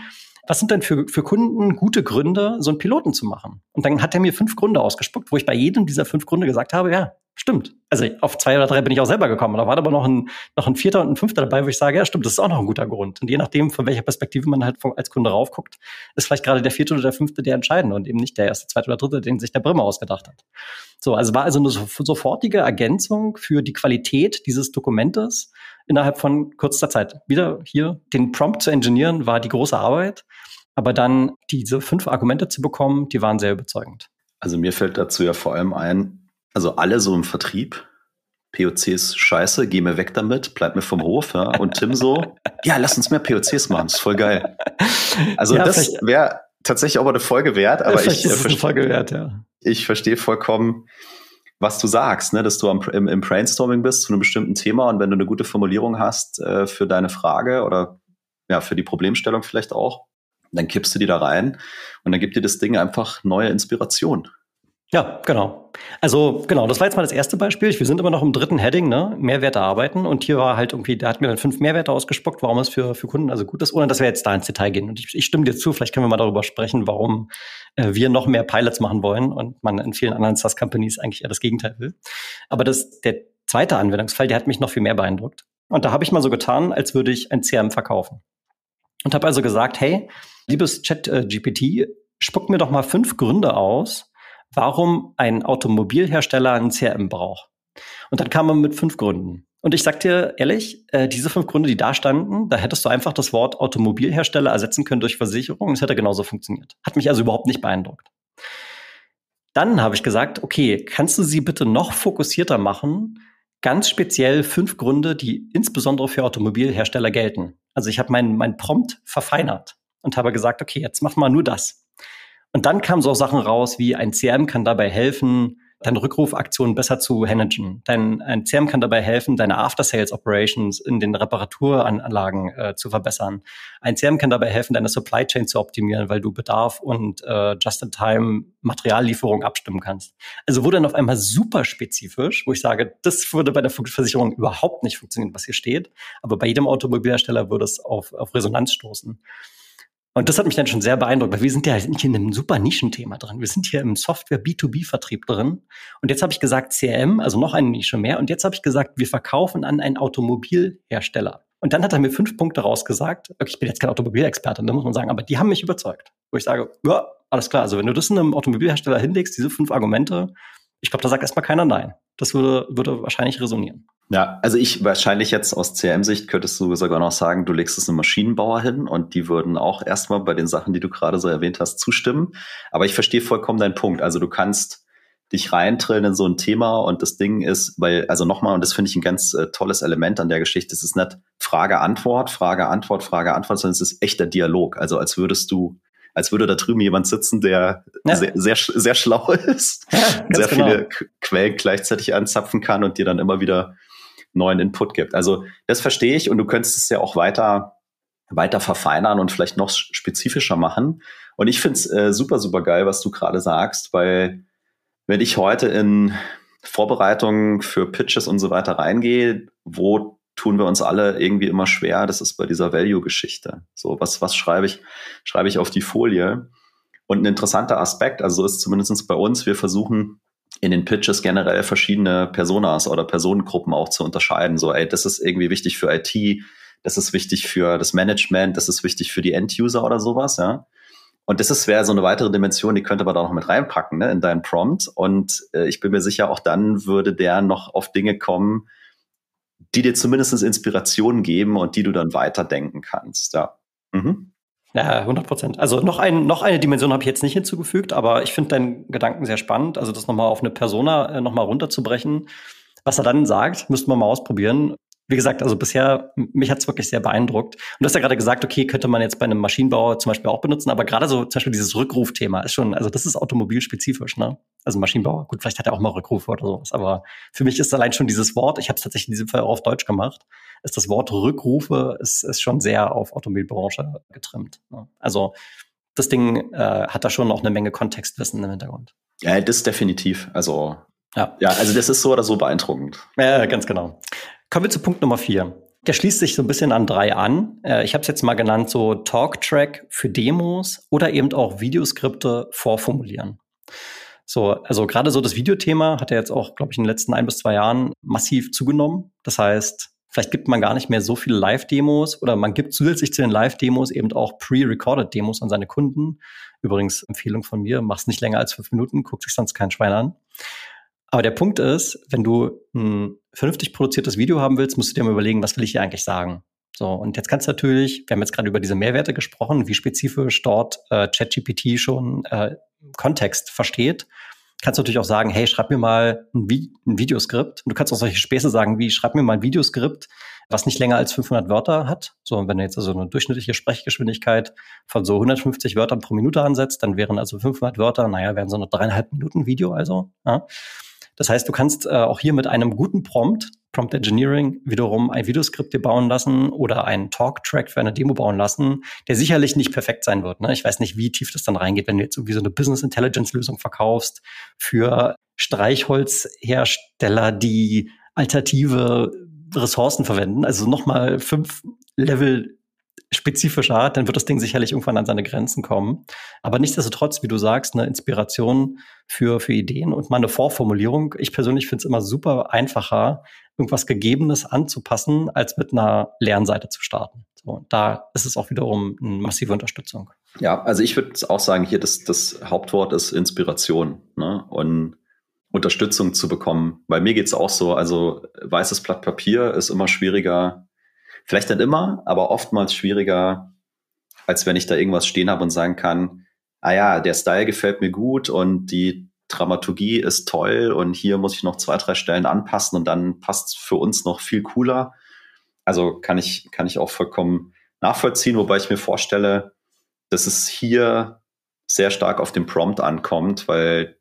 was sind denn für, für Kunden gute Gründe, so einen Piloten zu machen? Und dann hat er mir fünf Gründe ausgespuckt, wo ich bei jedem dieser fünf Gründe gesagt habe, ja, stimmt. Also auf zwei oder drei bin ich auch selber gekommen. Da war aber noch ein, noch ein vierter und ein fünfter dabei, wo ich sage, ja, stimmt, das ist auch noch ein guter Grund. Und je nachdem, von welcher Perspektive man halt als Kunde raufguckt, ist vielleicht gerade der vierte oder der fünfte der entscheidende und eben nicht der erste, zweite oder dritte, den sich der Brimmer ausgedacht hat. So, also war also eine sofortige Ergänzung für die Qualität dieses Dokumentes innerhalb von kürzester Zeit. Wieder hier den Prompt zu engineeren war die große Arbeit. Aber dann diese fünf Argumente zu bekommen, die waren sehr überzeugend. Also mir fällt dazu ja vor allem ein, Also alle so im Vertrieb. POCs scheiße, geh mir weg damit, bleib mir vom Hof. Ja? Und Tim so, ja, lass uns mehr POCs machen, ist voll geil. Also ja, das wäre tatsächlich auch mal eine Folge wert, aber ich, eine Folge wert, ja. ich verstehe vollkommen, was du sagst, ne? dass du am, im, im, Brainstorming bist zu einem bestimmten Thema und wenn du eine gute Formulierung hast äh, für deine Frage oder ja, für die Problemstellung vielleicht auch, dann kippst du die da rein und dann gibt dir das Ding einfach neue Inspiration. Ja, genau. Also genau, das war jetzt mal das erste Beispiel. Wir sind immer noch im dritten Heading, ne? Mehrwerte arbeiten. Und hier war halt irgendwie, da hat mir dann fünf Mehrwerte ausgespuckt, warum es für, für Kunden also gut ist, ohne dass wir jetzt da ins Detail gehen. Und ich, ich stimme dir zu, vielleicht können wir mal darüber sprechen, warum äh, wir noch mehr Pilots machen wollen und man in vielen anderen SaaS-Companies eigentlich eher das Gegenteil will. Aber das, der zweite Anwendungsfall, der hat mich noch viel mehr beeindruckt. Und da habe ich mal so getan, als würde ich ein CRM verkaufen. Und habe also gesagt, hey, liebes Chat-GPT, spuck mir doch mal fünf Gründe aus, warum ein Automobilhersteller ein CRM braucht. Und dann kam man mit fünf Gründen. Und ich sag dir ehrlich, äh, diese fünf Gründe, die da standen, da hättest du einfach das Wort Automobilhersteller ersetzen können durch Versicherung und es hätte genauso funktioniert. Hat mich also überhaupt nicht beeindruckt. Dann habe ich gesagt, okay, kannst du sie bitte noch fokussierter machen? Ganz speziell fünf Gründe, die insbesondere für Automobilhersteller gelten. Also ich habe meinen mein Prompt verfeinert und habe gesagt, okay, jetzt mach mal nur das. Und dann kamen so Sachen raus, wie ein CRM kann dabei helfen, deine Rückrufaktionen besser zu managen. Dein ein CRM kann dabei helfen, deine After-Sales-Operations in den Reparaturanlagen äh, zu verbessern. Ein CRM kann dabei helfen, deine Supply Chain zu optimieren, weil du Bedarf und äh, Just-in-Time Materiallieferung abstimmen kannst. Also wurde dann auf einmal super spezifisch, wo ich sage, das würde bei der Versicherung überhaupt nicht funktionieren, was hier steht. Aber bei jedem Automobilhersteller würde es auf, auf Resonanz stoßen. Und das hat mich dann schon sehr beeindruckt, weil wir sind ja nicht in einem super Nischenthema drin. Wir sind hier im Software B2B-Vertrieb drin. Und jetzt habe ich gesagt CRM, also noch eine Nische mehr. Und jetzt habe ich gesagt, wir verkaufen an einen Automobilhersteller. Und dann hat er mir fünf Punkte rausgesagt. Okay, ich bin jetzt kein Automobilexperte, da muss man sagen, aber die haben mich überzeugt. Wo ich sage, ja, alles klar. Also wenn du das in einem Automobilhersteller hinlegst, diese fünf Argumente, ich glaube, da sagt erstmal keiner Nein. Das würde, würde wahrscheinlich resonieren. Ja, also ich wahrscheinlich jetzt aus CM-Sicht könntest du sogar noch sagen, du legst es einem Maschinenbauer hin und die würden auch erstmal bei den Sachen, die du gerade so erwähnt hast, zustimmen. Aber ich verstehe vollkommen deinen Punkt. Also du kannst dich reintrillen in so ein Thema und das Ding ist, weil, also nochmal, und das finde ich ein ganz äh, tolles Element an der Geschichte, es ist nicht Frage-Antwort, Frage-Antwort, Frage-Antwort, sondern es ist echter Dialog. Also als würdest du als würde da drüben jemand sitzen, der ja. sehr, sehr, sehr schlau ist, ja, sehr genau. viele Quellen gleichzeitig anzapfen kann und dir dann immer wieder neuen Input gibt. Also das verstehe ich und du könntest es ja auch weiter weiter verfeinern und vielleicht noch spezifischer machen. Und ich finde es äh, super, super geil, was du gerade sagst, weil wenn ich heute in Vorbereitungen für Pitches und so weiter reingehe, wo tun wir uns alle irgendwie immer schwer? Das ist bei dieser Value-Geschichte. So, was, was schreibe ich, schreibe ich auf die Folie? Und ein interessanter Aspekt, also ist zumindest bei uns, wir versuchen in den Pitches generell verschiedene Personas oder Personengruppen auch zu unterscheiden. So, ey, das ist irgendwie wichtig für IT, das ist wichtig für das Management, das ist wichtig für die End-User oder sowas, ja. Und das wäre so eine weitere Dimension, die könnte man da noch mit reinpacken, ne, in deinen Prompt. Und äh, ich bin mir sicher, auch dann würde der noch auf Dinge kommen, die dir zumindest Inspiration geben und die du dann weiterdenken kannst, ja. Mhm. Ja, 100 Prozent. Also noch, ein, noch eine Dimension habe ich jetzt nicht hinzugefügt, aber ich finde deinen Gedanken sehr spannend. Also das nochmal auf eine Persona äh, nochmal runterzubrechen. Was er dann sagt, müssten wir mal ausprobieren wie gesagt, also bisher, mich hat es wirklich sehr beeindruckt. Und du hast ja gerade gesagt, okay, könnte man jetzt bei einem Maschinenbauer zum Beispiel auch benutzen, aber gerade so zum Beispiel dieses Rückrufthema ist schon, also das ist automobilspezifisch, ne? Also Maschinenbauer, gut, vielleicht hat er auch mal Rückrufe oder sowas, aber für mich ist allein schon dieses Wort, ich habe es tatsächlich in diesem Fall auch auf Deutsch gemacht, ist das Wort Rückrufe ist, ist schon sehr auf Automobilbranche getrimmt. Ne? Also das Ding äh, hat da schon noch eine Menge Kontextwissen im Hintergrund. Ja, das definitiv. Also ja. ja, also das ist so oder so beeindruckend. Ja, ganz genau. Kommen wir zu Punkt Nummer vier. Der schließt sich so ein bisschen an drei an. Äh, ich habe es jetzt mal genannt, so Talk-Track für Demos oder eben auch Videoskripte vorformulieren. So, also gerade so das Videothema hat ja jetzt auch, glaube ich, in den letzten ein bis zwei Jahren massiv zugenommen. Das heißt, vielleicht gibt man gar nicht mehr so viele Live-Demos oder man gibt zusätzlich zu den Live-Demos eben auch pre-recorded Demos an seine Kunden. Übrigens Empfehlung von mir, mach's nicht länger als fünf Minuten, guckt sich sonst kein Schwein an. Aber der Punkt ist, wenn du ein vernünftig produziertes Video haben willst, musst du dir mal überlegen, was will ich hier eigentlich sagen? So, und jetzt kannst du natürlich, wir haben jetzt gerade über diese Mehrwerte gesprochen, wie spezifisch dort äh, ChatGPT schon äh, Kontext versteht. kannst du natürlich auch sagen, hey, schreib mir mal ein, Vi ein Videoskript. Und du kannst auch solche Späße sagen wie, schreib mir mal ein Videoskript, was nicht länger als 500 Wörter hat. So, und wenn du jetzt also eine durchschnittliche Sprechgeschwindigkeit von so 150 Wörtern pro Minute ansetzt, dann wären also 500 Wörter, naja, wären so eine dreieinhalb Minuten Video also. Ja. Das heißt, du kannst äh, auch hier mit einem guten Prompt, Prompt Engineering, wiederum ein Videoskript dir bauen lassen oder einen Talk-Track für eine Demo bauen lassen, der sicherlich nicht perfekt sein wird. Ne? Ich weiß nicht, wie tief das dann reingeht, wenn du jetzt irgendwie so eine Business Intelligence-Lösung verkaufst für Streichholzhersteller, die alternative Ressourcen verwenden, also nochmal fünf Level spezifischer, dann wird das Ding sicherlich irgendwann an seine Grenzen kommen. Aber nichtsdestotrotz, wie du sagst, eine Inspiration für, für Ideen und mal eine Vorformulierung. Ich persönlich finde es immer super einfacher, irgendwas Gegebenes anzupassen, als mit einer Lernseite zu starten. So, da ist es auch wiederum eine massive Unterstützung. Ja, also ich würde auch sagen, hier das, das Hauptwort ist Inspiration ne? und Unterstützung zu bekommen. Bei mir geht es auch so, also weißes Blatt Papier ist immer schwieriger Vielleicht nicht immer, aber oftmals schwieriger, als wenn ich da irgendwas stehen habe und sagen kann, ah ja, der Style gefällt mir gut und die Dramaturgie ist toll und hier muss ich noch zwei, drei Stellen anpassen und dann passt es für uns noch viel cooler. Also kann ich, kann ich auch vollkommen nachvollziehen, wobei ich mir vorstelle, dass es hier sehr stark auf den Prompt ankommt, weil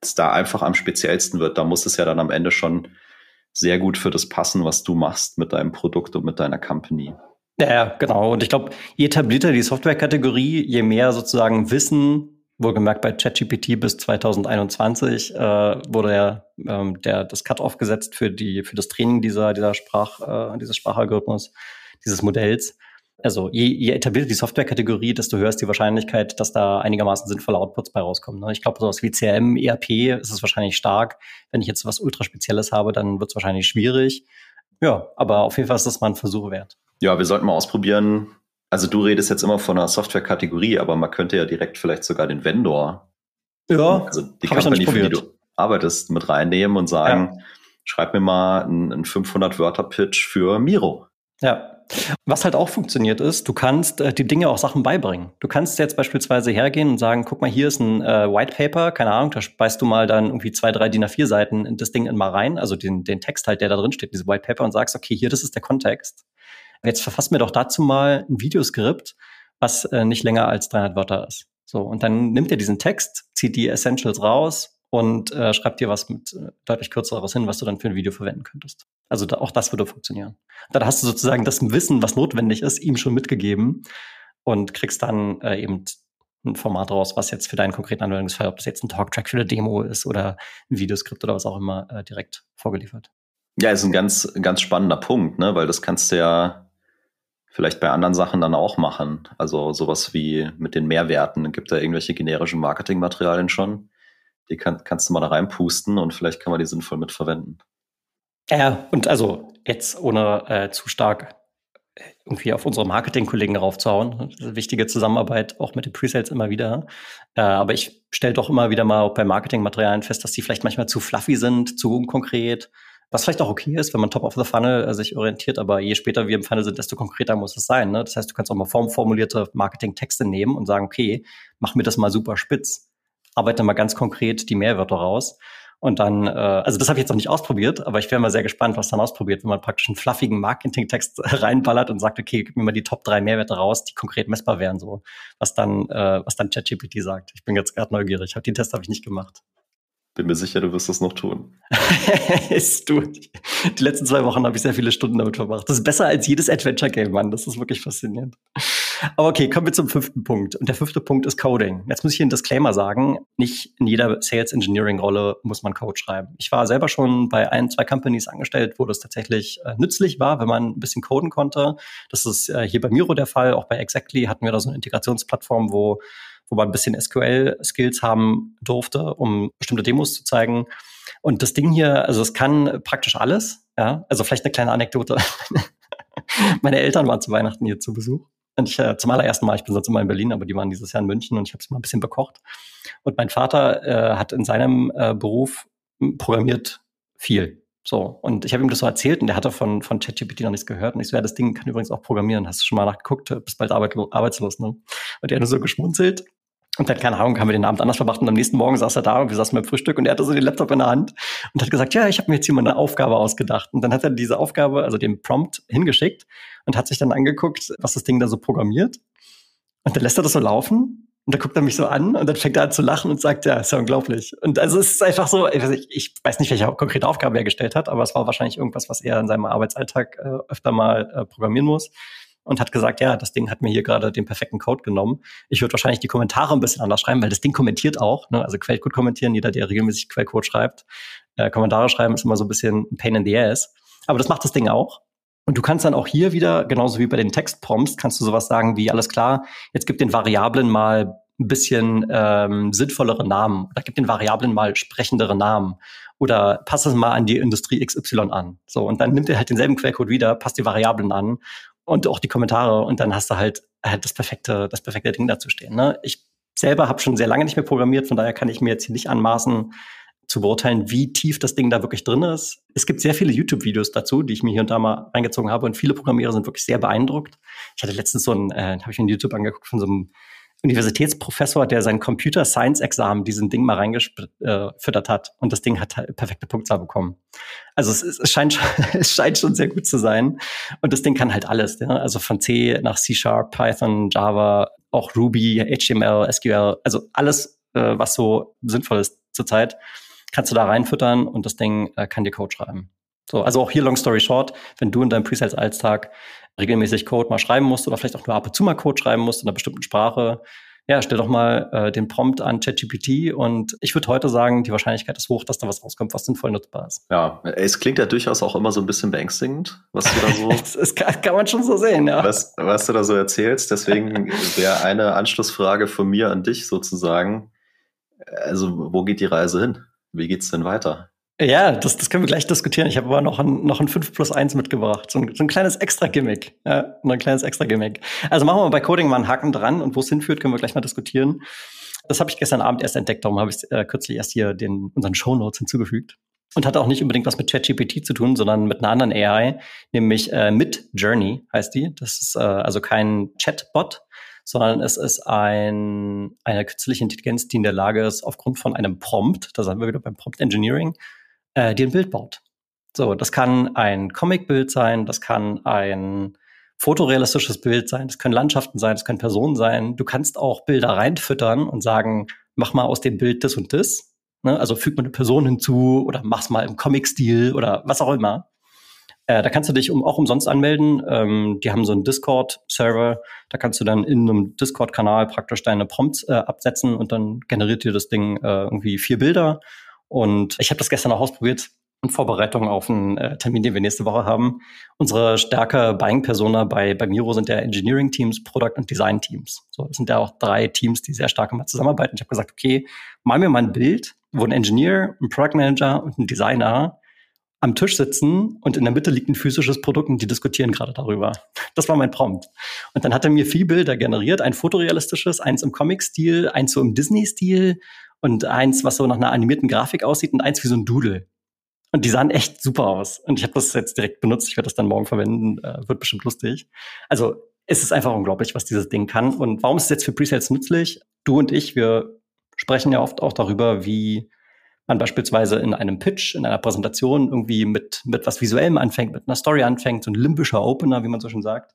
es da einfach am speziellsten wird. Da muss es ja dann am Ende schon sehr gut für das passen, was du machst mit deinem Produkt und mit deiner Company. Ja, genau. Und ich glaube, je etablierter die Softwarekategorie, je mehr sozusagen Wissen, wohlgemerkt bei ChatGPT bis 2021 äh, wurde ja ähm, der, das Cut-off gesetzt für, die, für das Training dieser, dieser Sprach, äh, dieses Sprachalgorithmus, dieses Modells also je, je etablierter die Softwarekategorie, desto höher ist die Wahrscheinlichkeit, dass da einigermaßen sinnvolle Outputs bei rauskommen. Ne? Ich glaube, sowas wie CRM, ERP ist es wahrscheinlich stark. Wenn ich jetzt was ultra Spezielles habe, dann wird es wahrscheinlich schwierig. Ja, aber auf jeden Fall ist das mal ein Versuch wert. Ja, wir sollten mal ausprobieren. Also du redest jetzt immer von einer Softwarekategorie, aber man könnte ja direkt vielleicht sogar den Vendor, ja, also die Company, für die du arbeitest, mit reinnehmen und sagen, ja. schreib mir mal einen, einen 500-Wörter-Pitch für Miro. Ja, was halt auch funktioniert ist, du kannst äh, die Dinge auch Sachen beibringen. Du kannst jetzt beispielsweise hergehen und sagen, guck mal, hier ist ein äh, White Paper, keine Ahnung, da speist du mal dann irgendwie zwei, drei DIN A4 Seiten in das Ding in mal rein, also den, den Text halt, der da drin steht, diese White Paper und sagst, okay, hier, das ist der Kontext. Jetzt verfass mir doch dazu mal ein Videoskript, was äh, nicht länger als 300 Wörter ist. So, und dann nimmt er diesen Text, zieht die Essentials raus, und äh, schreib dir was mit äh, deutlich kürzeres hin, was du dann für ein Video verwenden könntest. Also da, auch das würde funktionieren. Dann hast du sozusagen das Wissen, was notwendig ist, ihm schon mitgegeben und kriegst dann äh, eben ein Format raus, was jetzt für deinen konkreten Anwendungsfall, ob das jetzt ein Talktrack für eine Demo ist oder ein Videoskript oder was auch immer, äh, direkt vorgeliefert. Ja, ist ein ganz, ganz spannender Punkt, ne? weil das kannst du ja vielleicht bei anderen Sachen dann auch machen. Also sowas wie mit den Mehrwerten. Gibt da irgendwelche generischen Marketingmaterialien schon? die kann, kannst du mal da reinpusten und vielleicht kann man die sinnvoll mitverwenden. Ja, und also jetzt ohne äh, zu stark äh, irgendwie auf unsere Marketing-Kollegen raufzuhauen. Wichtige Zusammenarbeit auch mit den Presales immer wieder. Äh, aber ich stelle doch immer wieder mal bei Marketingmaterialien fest, dass die vielleicht manchmal zu fluffy sind, zu unkonkret. Was vielleicht auch okay ist, wenn man top of the funnel äh, sich orientiert, aber je später wir im Funnel sind, desto konkreter muss es sein. Ne? Das heißt, du kannst auch mal formformulierte Marketing-Texte nehmen und sagen, okay, mach mir das mal super spitz arbeite mal ganz konkret die Mehrwörter raus. Und dann, äh, also das habe ich jetzt noch nicht ausprobiert, aber ich wäre mal sehr gespannt, was dann ausprobiert, wenn man praktisch einen fluffigen Marketingtext reinballert und sagt, okay, gib mir mal die Top drei Mehrwerte raus, die konkret messbar wären, so was dann, äh, was dann ChatGPT sagt. Ich bin jetzt gerade neugierig. Den Test habe ich nicht gemacht. Bin mir sicher, du wirst es noch tun. du. Die letzten zwei Wochen habe ich sehr viele Stunden damit verbracht. Das ist besser als jedes Adventure-Game, Mann. Das ist wirklich faszinierend. Aber okay, kommen wir zum fünften Punkt. Und der fünfte Punkt ist Coding. Jetzt muss ich hier einen Disclaimer sagen. Nicht in jeder Sales Engineering Rolle muss man Code schreiben. Ich war selber schon bei ein, zwei Companies angestellt, wo das tatsächlich äh, nützlich war, wenn man ein bisschen coden konnte. Das ist äh, hier bei Miro der Fall. Auch bei Exactly hatten wir da so eine Integrationsplattform, wo wo man ein bisschen SQL-Skills haben durfte, um bestimmte Demos zu zeigen. Und das Ding hier, also es kann praktisch alles. Ja, also vielleicht eine kleine Anekdote. Meine Eltern waren zu Weihnachten hier zu Besuch. Und ich äh, zum allerersten Mal, ich bin sonst immer in Berlin, aber die waren dieses Jahr in München und ich habe es mal ein bisschen bekocht. Und mein Vater äh, hat in seinem äh, Beruf programmiert viel. So, und ich habe ihm das so erzählt und der hatte von, von ChatGPT noch nichts gehört. Und ich so, ja, das Ding kann übrigens auch programmieren. Hast du schon mal nachgeguckt? Bist bald arbeitslos, ne? Und er hat nur so geschmunzelt Und dann, keine Ahnung, haben wir den Abend anders verbracht und am nächsten Morgen saß er da und wir saßen beim Frühstück und er hatte so den Laptop in der Hand und hat gesagt, ja, ich habe mir jetzt hier mal eine Aufgabe ausgedacht. Und dann hat er diese Aufgabe, also den Prompt, hingeschickt und hat sich dann angeguckt, was das Ding da so programmiert. Und dann lässt er das so laufen und dann guckt er mich so an und dann fängt er an zu lachen und sagt, ja, ist ja unglaublich. Und also es ist einfach so, ich, ich weiß nicht, welche konkrete Aufgabe er gestellt hat, aber es war wahrscheinlich irgendwas, was er in seinem Arbeitsalltag äh, öfter mal äh, programmieren muss und hat gesagt, ja, das Ding hat mir hier gerade den perfekten Code genommen. Ich würde wahrscheinlich die Kommentare ein bisschen anders schreiben, weil das Ding kommentiert auch. Ne? Also Quellcode kommentieren, jeder, der regelmäßig Quellcode schreibt. Äh, Kommentare schreiben ist immer so ein bisschen ein Pain in the ass. Aber das macht das Ding auch. Und du kannst dann auch hier wieder, genauso wie bei den Textprompts, kannst du sowas sagen wie, alles klar, jetzt gib den Variablen mal ein bisschen ähm, sinnvollere Namen oder gib den Variablen mal sprechendere Namen oder pass es mal an die Industrie XY an. So, und dann nimmt er halt denselben Quellcode wieder, passt die Variablen an und auch die Kommentare und dann hast du halt, halt das perfekte, das perfekte Ding dazu stehen. Ne? Ich selber habe schon sehr lange nicht mehr programmiert, von daher kann ich mir jetzt hier nicht anmaßen, zu beurteilen, wie tief das Ding da wirklich drin ist. Es gibt sehr viele YouTube-Videos dazu, die ich mir hier und da mal reingezogen habe und viele Programmierer sind wirklich sehr beeindruckt. Ich hatte letztens so ein, äh, habe ich mir YouTube angeguckt von so einem Universitätsprofessor, der sein Computer Science Examen diesen Ding mal reingefüttert hat und das Ding hat halt perfekte Punktzahl bekommen. Also es, es, scheint schon, es scheint schon sehr gut zu sein und das Ding kann halt alles, ja? also von C nach C Sharp, Python, Java, auch Ruby, HTML, SQL, also alles, äh, was so sinnvoll ist zurzeit, kannst du da reinfüttern und das Ding äh, kann dir Code schreiben. So, also auch hier Long Story Short, wenn du in deinem Presales-Alltag regelmäßig Code mal schreiben musst oder vielleicht auch nur ab und zu mal Code schreiben musst in einer bestimmten Sprache, ja, stell doch mal äh, den Prompt an ChatGPT und ich würde heute sagen, die Wahrscheinlichkeit ist hoch, dass da was rauskommt, was sinnvoll nutzbar ist. Ja, es klingt ja durchaus auch immer so ein bisschen beängstigend, was du da so. das, kann, kann, man schon so sehen, ja. Was, was du da so erzählst. Deswegen wäre eine Anschlussfrage von mir an dich sozusagen. Also, wo geht die Reise hin? Wie geht's denn weiter? Ja, das, das können wir gleich diskutieren. Ich habe aber noch ein, noch ein 5 plus 1 mitgebracht. So ein, so ein kleines Extra-Gimmick. Ja, ein kleines Extra-Gimmick. Also machen wir bei Coding mal einen Haken dran und wo es hinführt, können wir gleich mal diskutieren. Das habe ich gestern Abend erst entdeckt, darum habe ich äh, kürzlich erst hier den, unseren Show Notes hinzugefügt. Und hat auch nicht unbedingt was mit ChatGPT zu tun, sondern mit einer anderen AI, nämlich äh, Mid Journey heißt die. Das ist äh, also kein Chatbot, sondern es ist ein, eine künstliche Intelligenz, die in der Lage ist, aufgrund von einem Prompt, da sind wir wieder beim Prompt Engineering, äh, dir ein Bild baut. So, das kann ein Comicbild sein, das kann ein fotorealistisches Bild sein, das können Landschaften sein, das können Personen sein. Du kannst auch Bilder reinfüttern und sagen, mach mal aus dem Bild das und das. Ne? Also füg mal eine Person hinzu oder mach's mal im Comic-Stil oder was auch immer. Äh, da kannst du dich um, auch umsonst anmelden. Ähm, die haben so einen Discord-Server. Da kannst du dann in einem Discord-Kanal praktisch deine Prompts äh, absetzen und dann generiert dir das Ding äh, irgendwie vier Bilder und ich habe das gestern auch ausprobiert in Vorbereitung auf einen äh, Termin, den wir nächste Woche haben. Unsere stärker Buying-Persona bei, bei Miro sind ja Engineering-Teams, Product- und Design-Teams. So, das sind ja auch drei Teams, die sehr stark immer zusammenarbeiten. Ich habe gesagt, okay, mal mir mal ein Bild, wo ein Engineer, ein Product Manager und ein Designer am Tisch sitzen und in der Mitte liegt ein physisches Produkt und die diskutieren gerade darüber. Das war mein Prompt. Und dann hat er mir vier Bilder generiert, ein fotorealistisches, eins im Comic-Stil, eins so im Disney-Stil und eins, was so nach einer animierten Grafik aussieht und eins wie so ein Doodle. Und die sahen echt super aus. Und ich habe das jetzt direkt benutzt. Ich werde das dann morgen verwenden. Äh, wird bestimmt lustig. Also es ist einfach unglaublich, was dieses Ding kann. Und warum ist es jetzt für Presales nützlich? Du und ich, wir sprechen ja oft auch darüber, wie man beispielsweise in einem Pitch, in einer Präsentation irgendwie mit, mit was Visuellem anfängt, mit einer Story anfängt, so ein limbischer Opener, wie man so schon sagt.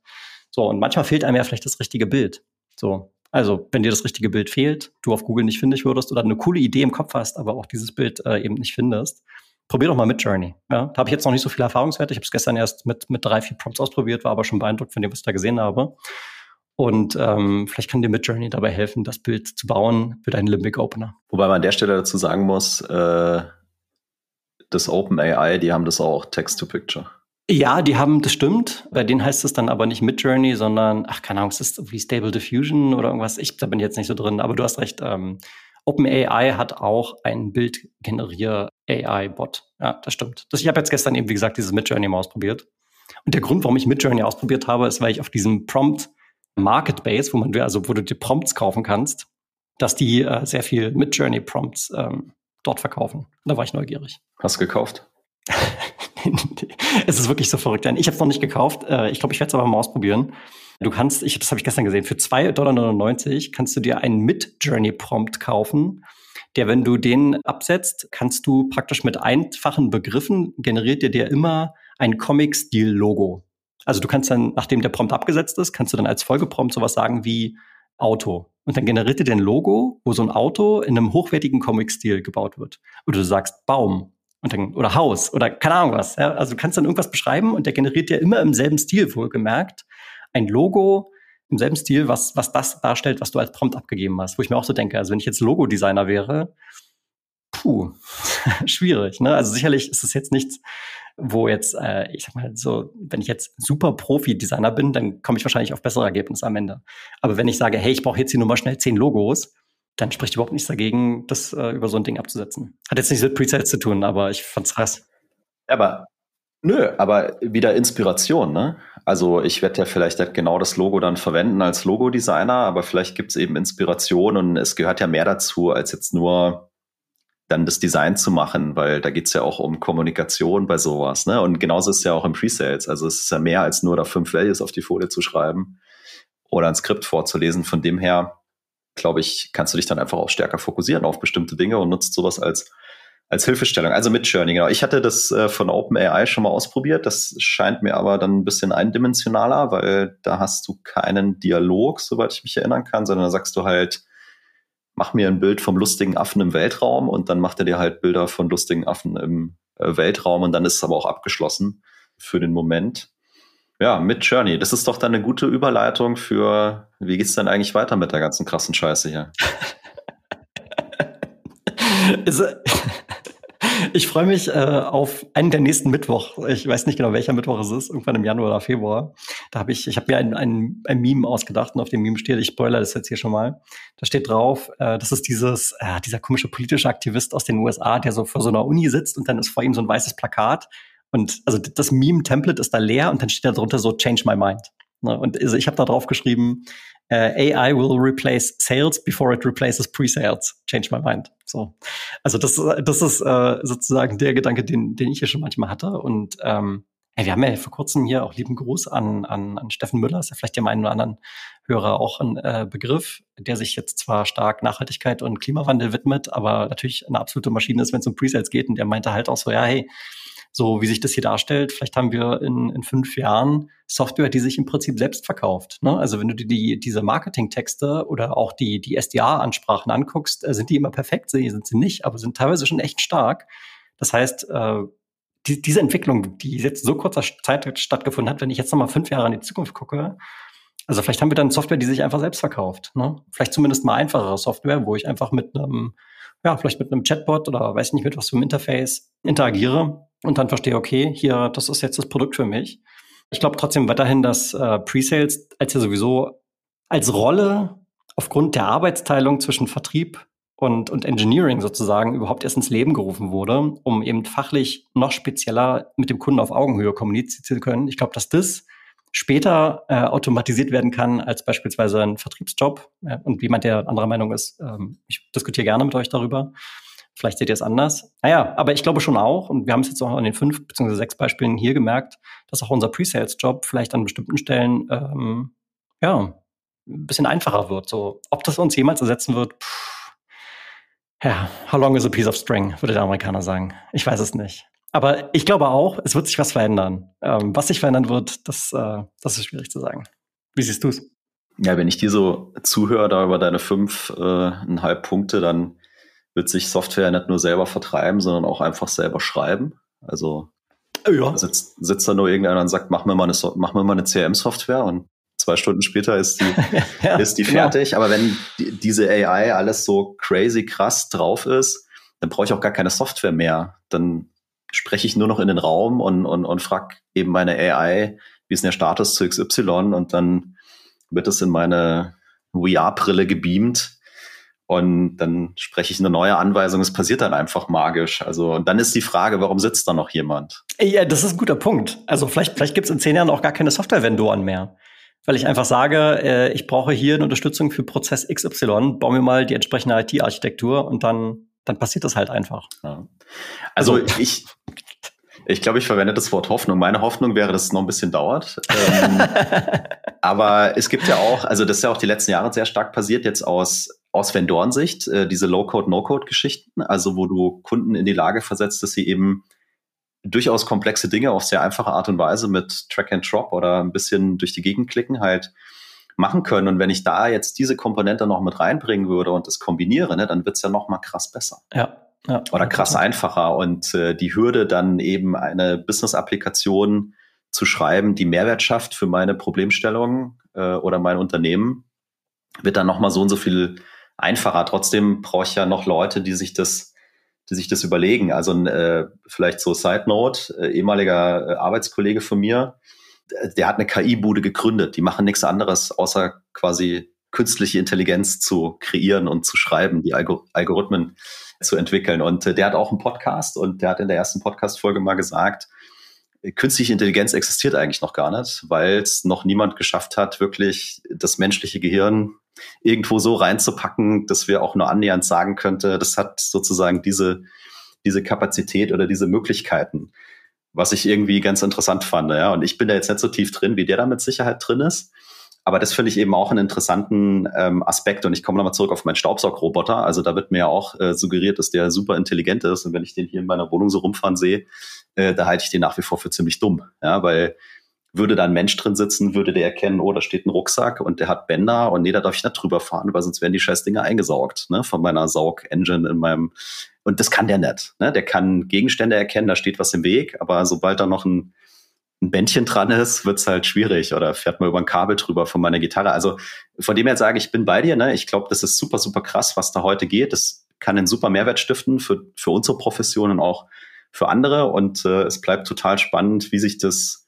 So, und manchmal fehlt einem ja vielleicht das richtige Bild. So, also, wenn dir das richtige Bild fehlt, du auf Google nicht fündig würdest oder eine coole Idee im Kopf hast, aber auch dieses Bild äh, eben nicht findest, probier doch mal mit Journey. Ja, da habe ich jetzt noch nicht so viele Erfahrungswerte. Ich habe es gestern erst mit, mit drei, vier Prompts ausprobiert, war aber schon beeindruckt von dem, was ich da gesehen habe. Und ähm, vielleicht kann dir mit Journey dabei helfen, das Bild zu bauen für deinen Limbic Opener. Wobei man an der Stelle dazu sagen muss, äh, das OpenAI, die haben das auch Text-to-Picture. Ja, die haben, das stimmt. Bei denen heißt es dann aber nicht Midjourney, sondern, ach, keine Ahnung, es ist wie Stable Diffusion oder irgendwas. Ich, da bin jetzt nicht so drin, aber du hast recht. Ähm, OpenAI hat auch ein Bildgenerier-AI-Bot. Ja, das stimmt. Das, ich habe jetzt gestern eben, wie gesagt, dieses Midjourney mal ausprobiert. Und der Grund, warum ich Midjourney ausprobiert habe, ist, weil ich auf diesem Prompt Marketbase, wo man, also wo du die Prompts kaufen kannst, dass die äh, sehr viel Midjourney Prompts ähm, dort verkaufen. Da war ich neugierig. Hast du gekauft? es ist wirklich so verrückt. Ich habe es noch nicht gekauft. Äh, ich glaube, ich werde es aber mal ausprobieren. Du kannst, ich, das habe ich gestern gesehen, für 2,99 Dollar kannst du dir einen Mid-Journey-Prompt kaufen, der, wenn du den absetzt, kannst du praktisch mit einfachen Begriffen generiert dir der immer ein Comic-Stil-Logo. Also du kannst dann, nachdem der Prompt abgesetzt ist, kannst du dann als Folgeprompt sowas sagen wie Auto. Und dann generiert dir ein Logo, wo so ein Auto in einem hochwertigen Comic-Stil gebaut wird. Oder du sagst Baum und dann, oder Haus oder keine Ahnung was. Ja? Also du kannst dann irgendwas beschreiben und der generiert dir immer im selben Stil wohlgemerkt ein Logo im selben Stil, was, was das darstellt, was du als Prompt abgegeben hast. Wo ich mir auch so denke, also wenn ich jetzt Logo-Designer wäre, puh, schwierig. Ne? Also sicherlich ist es jetzt nichts, wo jetzt, äh, ich sag mal so, wenn ich jetzt super Profi-Designer bin, dann komme ich wahrscheinlich auf bessere Ergebnisse am Ende. Aber wenn ich sage, hey, ich brauche jetzt hier nur mal schnell zehn Logos, dann spricht überhaupt nichts dagegen, das äh, über so ein Ding abzusetzen. Hat jetzt nichts mit Presets zu tun, aber ich fand's krass. Aber nö, aber wieder Inspiration, ne? Also ich werde ja vielleicht nicht genau das Logo dann verwenden als Logo-Designer, aber vielleicht gibt es eben Inspiration und es gehört ja mehr dazu, als jetzt nur dann das Design zu machen, weil da geht's ja auch um Kommunikation bei sowas. Ne? Und genauso ist es ja auch im Pre-Sales. Also es ist ja mehr als nur da fünf Values auf die Folie zu schreiben oder ein Skript vorzulesen. Von dem her, glaube ich, kannst du dich dann einfach auch stärker fokussieren auf bestimmte Dinge und nutzt sowas als, als Hilfestellung. Also mit Journey, genau. Ich hatte das äh, von OpenAI schon mal ausprobiert. Das scheint mir aber dann ein bisschen eindimensionaler, weil da hast du keinen Dialog, soweit ich mich erinnern kann, sondern da sagst du halt, mach mir ein Bild vom lustigen Affen im Weltraum und dann macht er dir halt Bilder von lustigen Affen im äh, Weltraum und dann ist es aber auch abgeschlossen für den Moment. Ja, mit Journey. Das ist doch dann eine gute Überleitung für, wie geht's denn eigentlich weiter mit der ganzen krassen Scheiße hier? Ich freue mich äh, auf einen der nächsten Mittwoch. Ich weiß nicht genau, welcher Mittwoch es ist, irgendwann im Januar oder Februar. Da habe ich, ich habe mir ein, ein, ein Meme ausgedacht und auf dem Meme steht, ich spoilere das jetzt hier schon mal. Da steht drauf, äh, das ist dieses, äh, dieser komische politische Aktivist aus den USA, der so vor so einer Uni sitzt und dann ist vor ihm so ein weißes Plakat. Und also das Meme-Template ist da leer und dann steht da drunter so Change my mind. Ne? Und ich habe da drauf geschrieben, uh, AI will replace sales before it replaces pre-sales. Change my mind. So. Also das, das ist äh, sozusagen der Gedanke, den, den ich hier schon manchmal hatte. Und ähm, wir haben ja vor kurzem hier auch lieben Gruß an, an, an Steffen Müller, ist ja vielleicht dem einen oder anderen Hörer auch ein äh, Begriff, der sich jetzt zwar stark Nachhaltigkeit und Klimawandel widmet, aber natürlich eine absolute Maschine ist, wenn es um Presales geht. Und der meinte halt auch so, ja, hey, so wie sich das hier darstellt, vielleicht haben wir in, in fünf Jahren Software, die sich im Prinzip selbst verkauft. Ne? Also wenn du dir die, diese Marketingtexte oder auch die, die SDA-Ansprachen anguckst, äh, sind die immer perfekt, sind sie nicht, aber sind teilweise schon echt stark. Das heißt, äh, die, diese Entwicklung, die jetzt so kurzer Zeit stattgefunden hat, wenn ich jetzt nochmal fünf Jahre in die Zukunft gucke, also vielleicht haben wir dann Software, die sich einfach selbst verkauft. Ne? Vielleicht zumindest mal einfachere Software, wo ich einfach mit einem, ja, vielleicht mit einem Chatbot oder weiß nicht mit was für einem Interface interagiere und dann verstehe, okay, hier, das ist jetzt das Produkt für mich. Ich glaube trotzdem weiterhin, dass äh, Pre-Sales als ja sowieso als Rolle aufgrund der Arbeitsteilung zwischen Vertrieb und, und Engineering sozusagen überhaupt erst ins Leben gerufen wurde, um eben fachlich noch spezieller mit dem Kunden auf Augenhöhe kommunizieren zu können. Ich glaube, dass das später äh, automatisiert werden kann als beispielsweise ein Vertriebsjob. Ja, und wie man der anderer Meinung ist, ähm, ich diskutiere gerne mit euch darüber. Vielleicht seht ihr es anders. Naja, aber ich glaube schon auch, und wir haben es jetzt auch an den fünf bzw. sechs Beispielen hier gemerkt, dass auch unser Pre-Sales-Job vielleicht an bestimmten Stellen ähm, ja, ein bisschen einfacher wird. So, ob das uns jemals ersetzen wird, pff, ja, how long is a piece of string, würde der Amerikaner sagen. Ich weiß es nicht. Aber ich glaube auch, es wird sich was verändern. Ähm, was sich verändern wird, das, äh, das ist schwierig zu sagen. Wie siehst du es? Ja, wenn ich dir so zuhöre, da über deine fünfeinhalb äh, Punkte, dann wird sich Software nicht nur selber vertreiben, sondern auch einfach selber schreiben. Also ja. sitzt, sitzt da nur irgendeiner und sagt, mach mir mal eine, mach mir mal eine CRM-Software und zwei Stunden später ist die, ja, ist die genau. fertig. Genau. Aber wenn die, diese AI alles so crazy krass drauf ist, dann brauche ich auch gar keine Software mehr. Dann spreche ich nur noch in den Raum und, und, und frage eben meine AI, wie ist denn der Status zu XY und dann wird es in meine VR-Brille gebeamt und dann spreche ich eine neue Anweisung, es passiert dann einfach magisch. Also, und dann ist die Frage, warum sitzt da noch jemand? Ja, das ist ein guter Punkt. Also vielleicht, vielleicht gibt es in zehn Jahren auch gar keine Software-Vendoren mehr. Weil ich einfach sage, äh, ich brauche hier eine Unterstützung für Prozess XY, baue mir mal die entsprechende IT-Architektur und dann, dann passiert das halt einfach. Ja. Also, also ich, Ich glaube, ich verwende das Wort Hoffnung. Meine Hoffnung wäre, dass es noch ein bisschen dauert. ähm, aber es gibt ja auch, also das ist ja auch die letzten Jahre sehr stark passiert, jetzt aus, aus Vendorensicht, äh, diese Low-Code, No-Code-Geschichten, also wo du Kunden in die Lage versetzt, dass sie eben durchaus komplexe Dinge auf sehr einfache Art und Weise mit Track and Drop oder ein bisschen durch die Gegend klicken halt machen können. Und wenn ich da jetzt diese Komponente noch mit reinbringen würde und das kombiniere, ne, dann wird's ja noch mal krass besser. Ja. Ja, oder krass einfacher. Und äh, die Hürde, dann eben eine Business-Applikation zu schreiben, die Mehrwert schafft für meine Problemstellung äh, oder mein Unternehmen, wird dann nochmal so und so viel einfacher. Trotzdem brauche ich ja noch Leute, die sich das die sich das überlegen. Also äh, vielleicht so Side Note, äh, ehemaliger äh, Arbeitskollege von mir, der hat eine KI-Bude gegründet. Die machen nichts anderes, außer quasi künstliche Intelligenz zu kreieren und zu schreiben, die Algor Algorithmen zu entwickeln. Und äh, der hat auch einen Podcast und der hat in der ersten Podcast-Folge mal gesagt, künstliche Intelligenz existiert eigentlich noch gar nicht, weil es noch niemand geschafft hat, wirklich das menschliche Gehirn irgendwo so reinzupacken, dass wir auch nur annähernd sagen könnte, das hat sozusagen diese, diese Kapazität oder diese Möglichkeiten, was ich irgendwie ganz interessant fand. Ja. Und ich bin da jetzt nicht so tief drin, wie der da mit Sicherheit drin ist. Aber das finde ich eben auch einen interessanten ähm, Aspekt. Und ich komme nochmal zurück auf meinen Staubsaugroboter. Also da wird mir ja auch äh, suggeriert, dass der super intelligent ist. Und wenn ich den hier in meiner Wohnung so rumfahren sehe, äh, da halte ich den nach wie vor für ziemlich dumm. Ja, weil würde da ein Mensch drin sitzen, würde der erkennen, oh, da steht ein Rucksack und der hat Bänder und nee, da darf ich nicht drüber fahren, weil sonst werden die scheiß Dinger eingesaugt, ne, von meiner Saug-Engine in meinem, und das kann der nicht, ne, der kann Gegenstände erkennen, da steht was im Weg, aber sobald da noch ein, ein Bändchen dran ist, wird's halt schwierig oder fährt man über ein Kabel drüber von meiner Gitarre. Also von dem her sage ich, bin bei dir, ne, ich glaube, das ist super, super krass, was da heute geht, das kann einen super Mehrwert stiften für, für unsere Professionen auch für andere und äh, es bleibt total spannend, wie sich das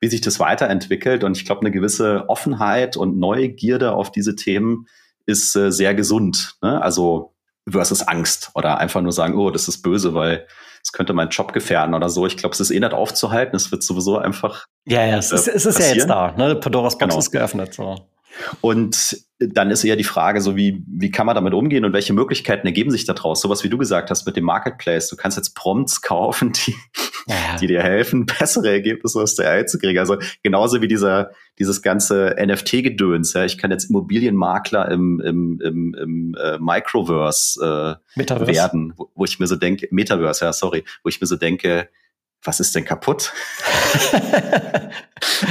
wie sich das weiterentwickelt. Und ich glaube, eine gewisse Offenheit und Neugierde auf diese Themen ist äh, sehr gesund. Ne? Also versus Angst oder einfach nur sagen, oh, das ist böse, weil es könnte meinen Job gefährden oder so. Ich glaube, es ist eh nicht aufzuhalten. Es wird sowieso einfach. Ja, ja, es, äh, ist, es ist ja jetzt da. Ne? Pandoras Box genau. ist geöffnet. So. Und dann ist eher die Frage, so wie, wie kann man damit umgehen und welche Möglichkeiten ergeben sich daraus? Sowas wie du gesagt hast mit dem Marketplace. Du kannst jetzt Prompts kaufen, die, ja. die dir helfen, bessere Ergebnisse aus der AI zu kriegen. Also genauso wie dieser, dieses ganze NFT-Gedöns. Ja. Ich kann jetzt Immobilienmakler im, im, im, im äh, Microverse äh, werden, wo, wo ich mir so denke, Metaverse, ja, sorry, wo ich mir so denke, was ist denn kaputt?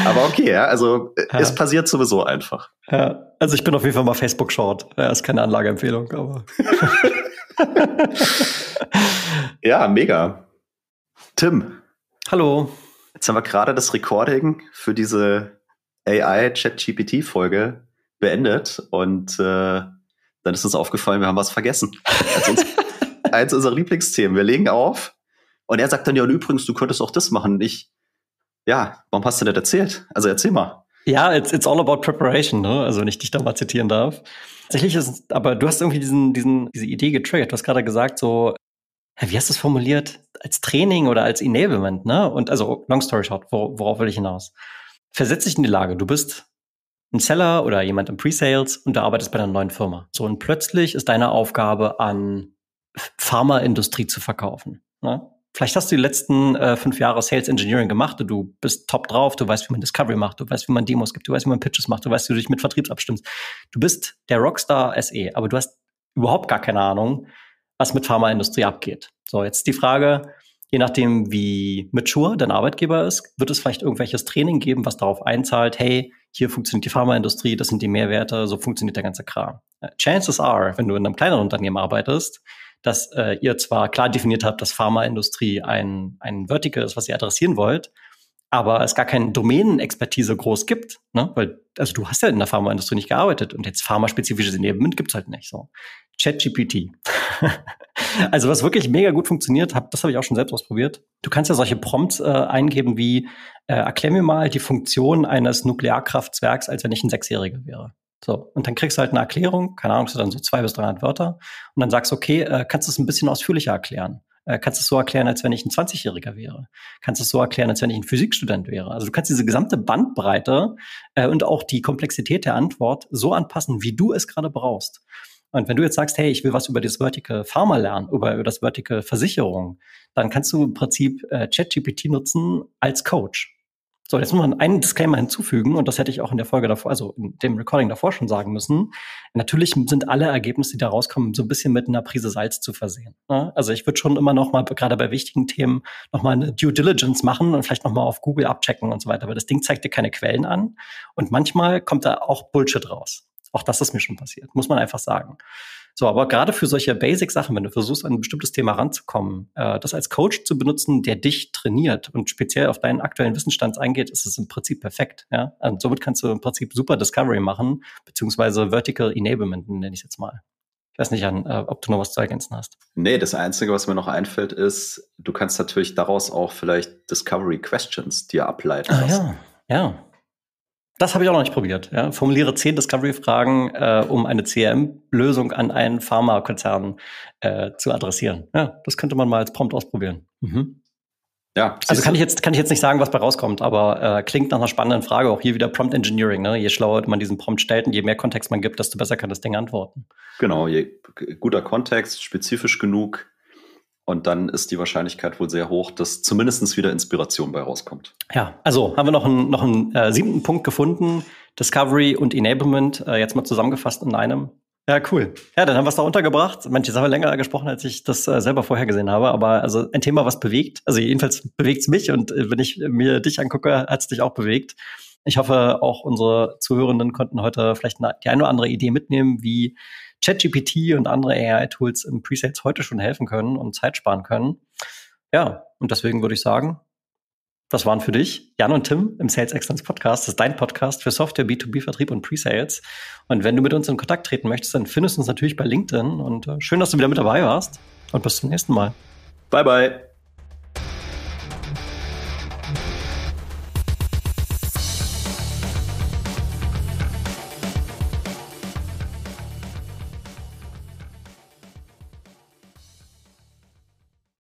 Aber okay, ja, also äh, ja. es passiert sowieso einfach. Ja, also ich bin auf jeden Fall mal Facebook Short. Ja, ist keine Anlageempfehlung, aber. ja, mega. Tim. Hallo. Jetzt haben wir gerade das Recording für diese AI Chat GPT Folge beendet und äh, dann ist uns aufgefallen, wir haben was vergessen. Also eins unserer Lieblingsthemen. Wir legen auf und er sagt dann ja, und übrigens, du könntest auch das machen. Ich, ja, warum hast du das erzählt? Also erzähl mal. Ja, it's, it's all about preparation, ne? Also wenn ich dich da mal zitieren darf. Tatsächlich ist aber du hast irgendwie diesen, diesen, diese Idee getriggert. Du hast gerade gesagt, so, wie hast du es formuliert? Als Training oder als Enablement, ne? Und also, long story short, wor worauf will ich hinaus? Versetz dich in die Lage, du bist ein Seller oder jemand im Pre-Sales und du arbeitest bei einer neuen Firma. So, und plötzlich ist deine Aufgabe, an Pharmaindustrie zu verkaufen. Ne? Vielleicht hast du die letzten äh, fünf Jahre Sales Engineering gemacht und du bist top drauf, du weißt, wie man Discovery macht, du weißt, wie man Demos gibt, du weißt, wie man Pitches macht, du weißt, wie du dich mit Vertriebs abstimmst. Du bist der Rockstar SE, aber du hast überhaupt gar keine Ahnung, was mit Pharmaindustrie abgeht. So, jetzt die Frage, je nachdem, wie mature dein Arbeitgeber ist, wird es vielleicht irgendwelches Training geben, was darauf einzahlt, hey, hier funktioniert die Pharmaindustrie, das sind die Mehrwerte, so funktioniert der ganze Kram. Äh, chances are, wenn du in einem kleineren Unternehmen arbeitest, dass äh, ihr zwar klar definiert habt, dass Pharmaindustrie ein, ein Vertical ist, was ihr adressieren wollt, aber es gar keine Domänenexpertise groß gibt, ne? weil also du hast ja in der Pharmaindustrie nicht gearbeitet und jetzt pharmaspezifisches Enablement gibt's halt nicht so. ChatGPT. also was wirklich mega gut funktioniert, hab, das habe ich auch schon selbst ausprobiert. Du kannst ja solche Prompts äh, eingeben wie äh, erklär mir mal die Funktion eines Nuklearkraftwerks, als wenn ich ein Sechsjähriger wäre. So, und dann kriegst du halt eine Erklärung, keine Ahnung, so dann so zwei bis 300 Wörter, und dann sagst du, okay, äh, kannst du es ein bisschen ausführlicher erklären? Äh, kannst du es so erklären, als wenn ich ein 20-Jähriger wäre? Kannst du es so erklären, als wenn ich ein Physikstudent wäre? Also du kannst diese gesamte Bandbreite äh, und auch die Komplexität der Antwort so anpassen, wie du es gerade brauchst. Und wenn du jetzt sagst, hey, ich will was über das Vertical Pharma lernen, über, über das Vertical Versicherung, dann kannst du im Prinzip äh, ChatGPT nutzen als Coach. So, jetzt muss man einen Disclaimer hinzufügen, und das hätte ich auch in der Folge davor, also in dem Recording davor schon sagen müssen. Natürlich sind alle Ergebnisse, die da rauskommen, so ein bisschen mit einer Prise Salz zu versehen. Ne? Also ich würde schon immer noch mal, gerade bei wichtigen Themen, noch mal eine Due Diligence machen und vielleicht noch mal auf Google abchecken und so weiter. Aber das Ding zeigt dir keine Quellen an. Und manchmal kommt da auch Bullshit raus. Auch das ist mir schon passiert, muss man einfach sagen. So, aber gerade für solche Basic-Sachen, wenn du versuchst, an ein bestimmtes Thema ranzukommen, äh, das als Coach zu benutzen, der dich trainiert und speziell auf deinen aktuellen Wissensstand eingeht, ist es im Prinzip perfekt. Ja? Und somit kannst du im Prinzip super Discovery machen, beziehungsweise Vertical Enablement nenne ich es jetzt mal. Ich weiß nicht, an, äh, ob du noch was zu ergänzen hast. Nee, das Einzige, was mir noch einfällt, ist, du kannst natürlich daraus auch vielleicht Discovery Questions dir ableiten ah, lassen. Ja, ja. Das habe ich auch noch nicht probiert. Ja. Formuliere zehn Discovery-Fragen, äh, um eine CRM-Lösung an einen Pharmakonzern äh, zu adressieren. Ja, das könnte man mal als Prompt ausprobieren. Mhm. Ja, also kann ich jetzt kann ich jetzt nicht sagen, was bei rauskommt, aber äh, klingt nach einer spannenden Frage. Auch hier wieder Prompt Engineering. Ne? Je schlauer man diesen Prompt stellt und je mehr Kontext man gibt, desto besser kann das Ding antworten. Genau, je guter Kontext, spezifisch genug, und dann ist die Wahrscheinlichkeit wohl sehr hoch, dass zumindest wieder Inspiration bei rauskommt. Ja, also haben wir noch einen, noch einen äh, siebten Punkt gefunden. Discovery und Enablement, äh, jetzt mal zusammengefasst in einem. Ja, cool. Ja, dann haben wir es da untergebracht. Manche Sachen länger gesprochen, als ich das äh, selber vorher gesehen habe. Aber also ein Thema, was bewegt. Also jedenfalls bewegt es mich und äh, wenn ich mir dich angucke, hat es dich auch bewegt. Ich hoffe, auch unsere Zuhörenden konnten heute vielleicht eine, die eine oder andere Idee mitnehmen, wie ChatGPT und andere AI-Tools im Presales heute schon helfen können und Zeit sparen können. Ja, und deswegen würde ich sagen, das waren für dich Jan und Tim im Sales Excellence Podcast. Das ist dein Podcast für Software, B2B-Vertrieb und Presales. Und wenn du mit uns in Kontakt treten möchtest, dann findest du uns natürlich bei LinkedIn. Und äh, schön, dass du wieder mit dabei warst. Und bis zum nächsten Mal. Bye, bye.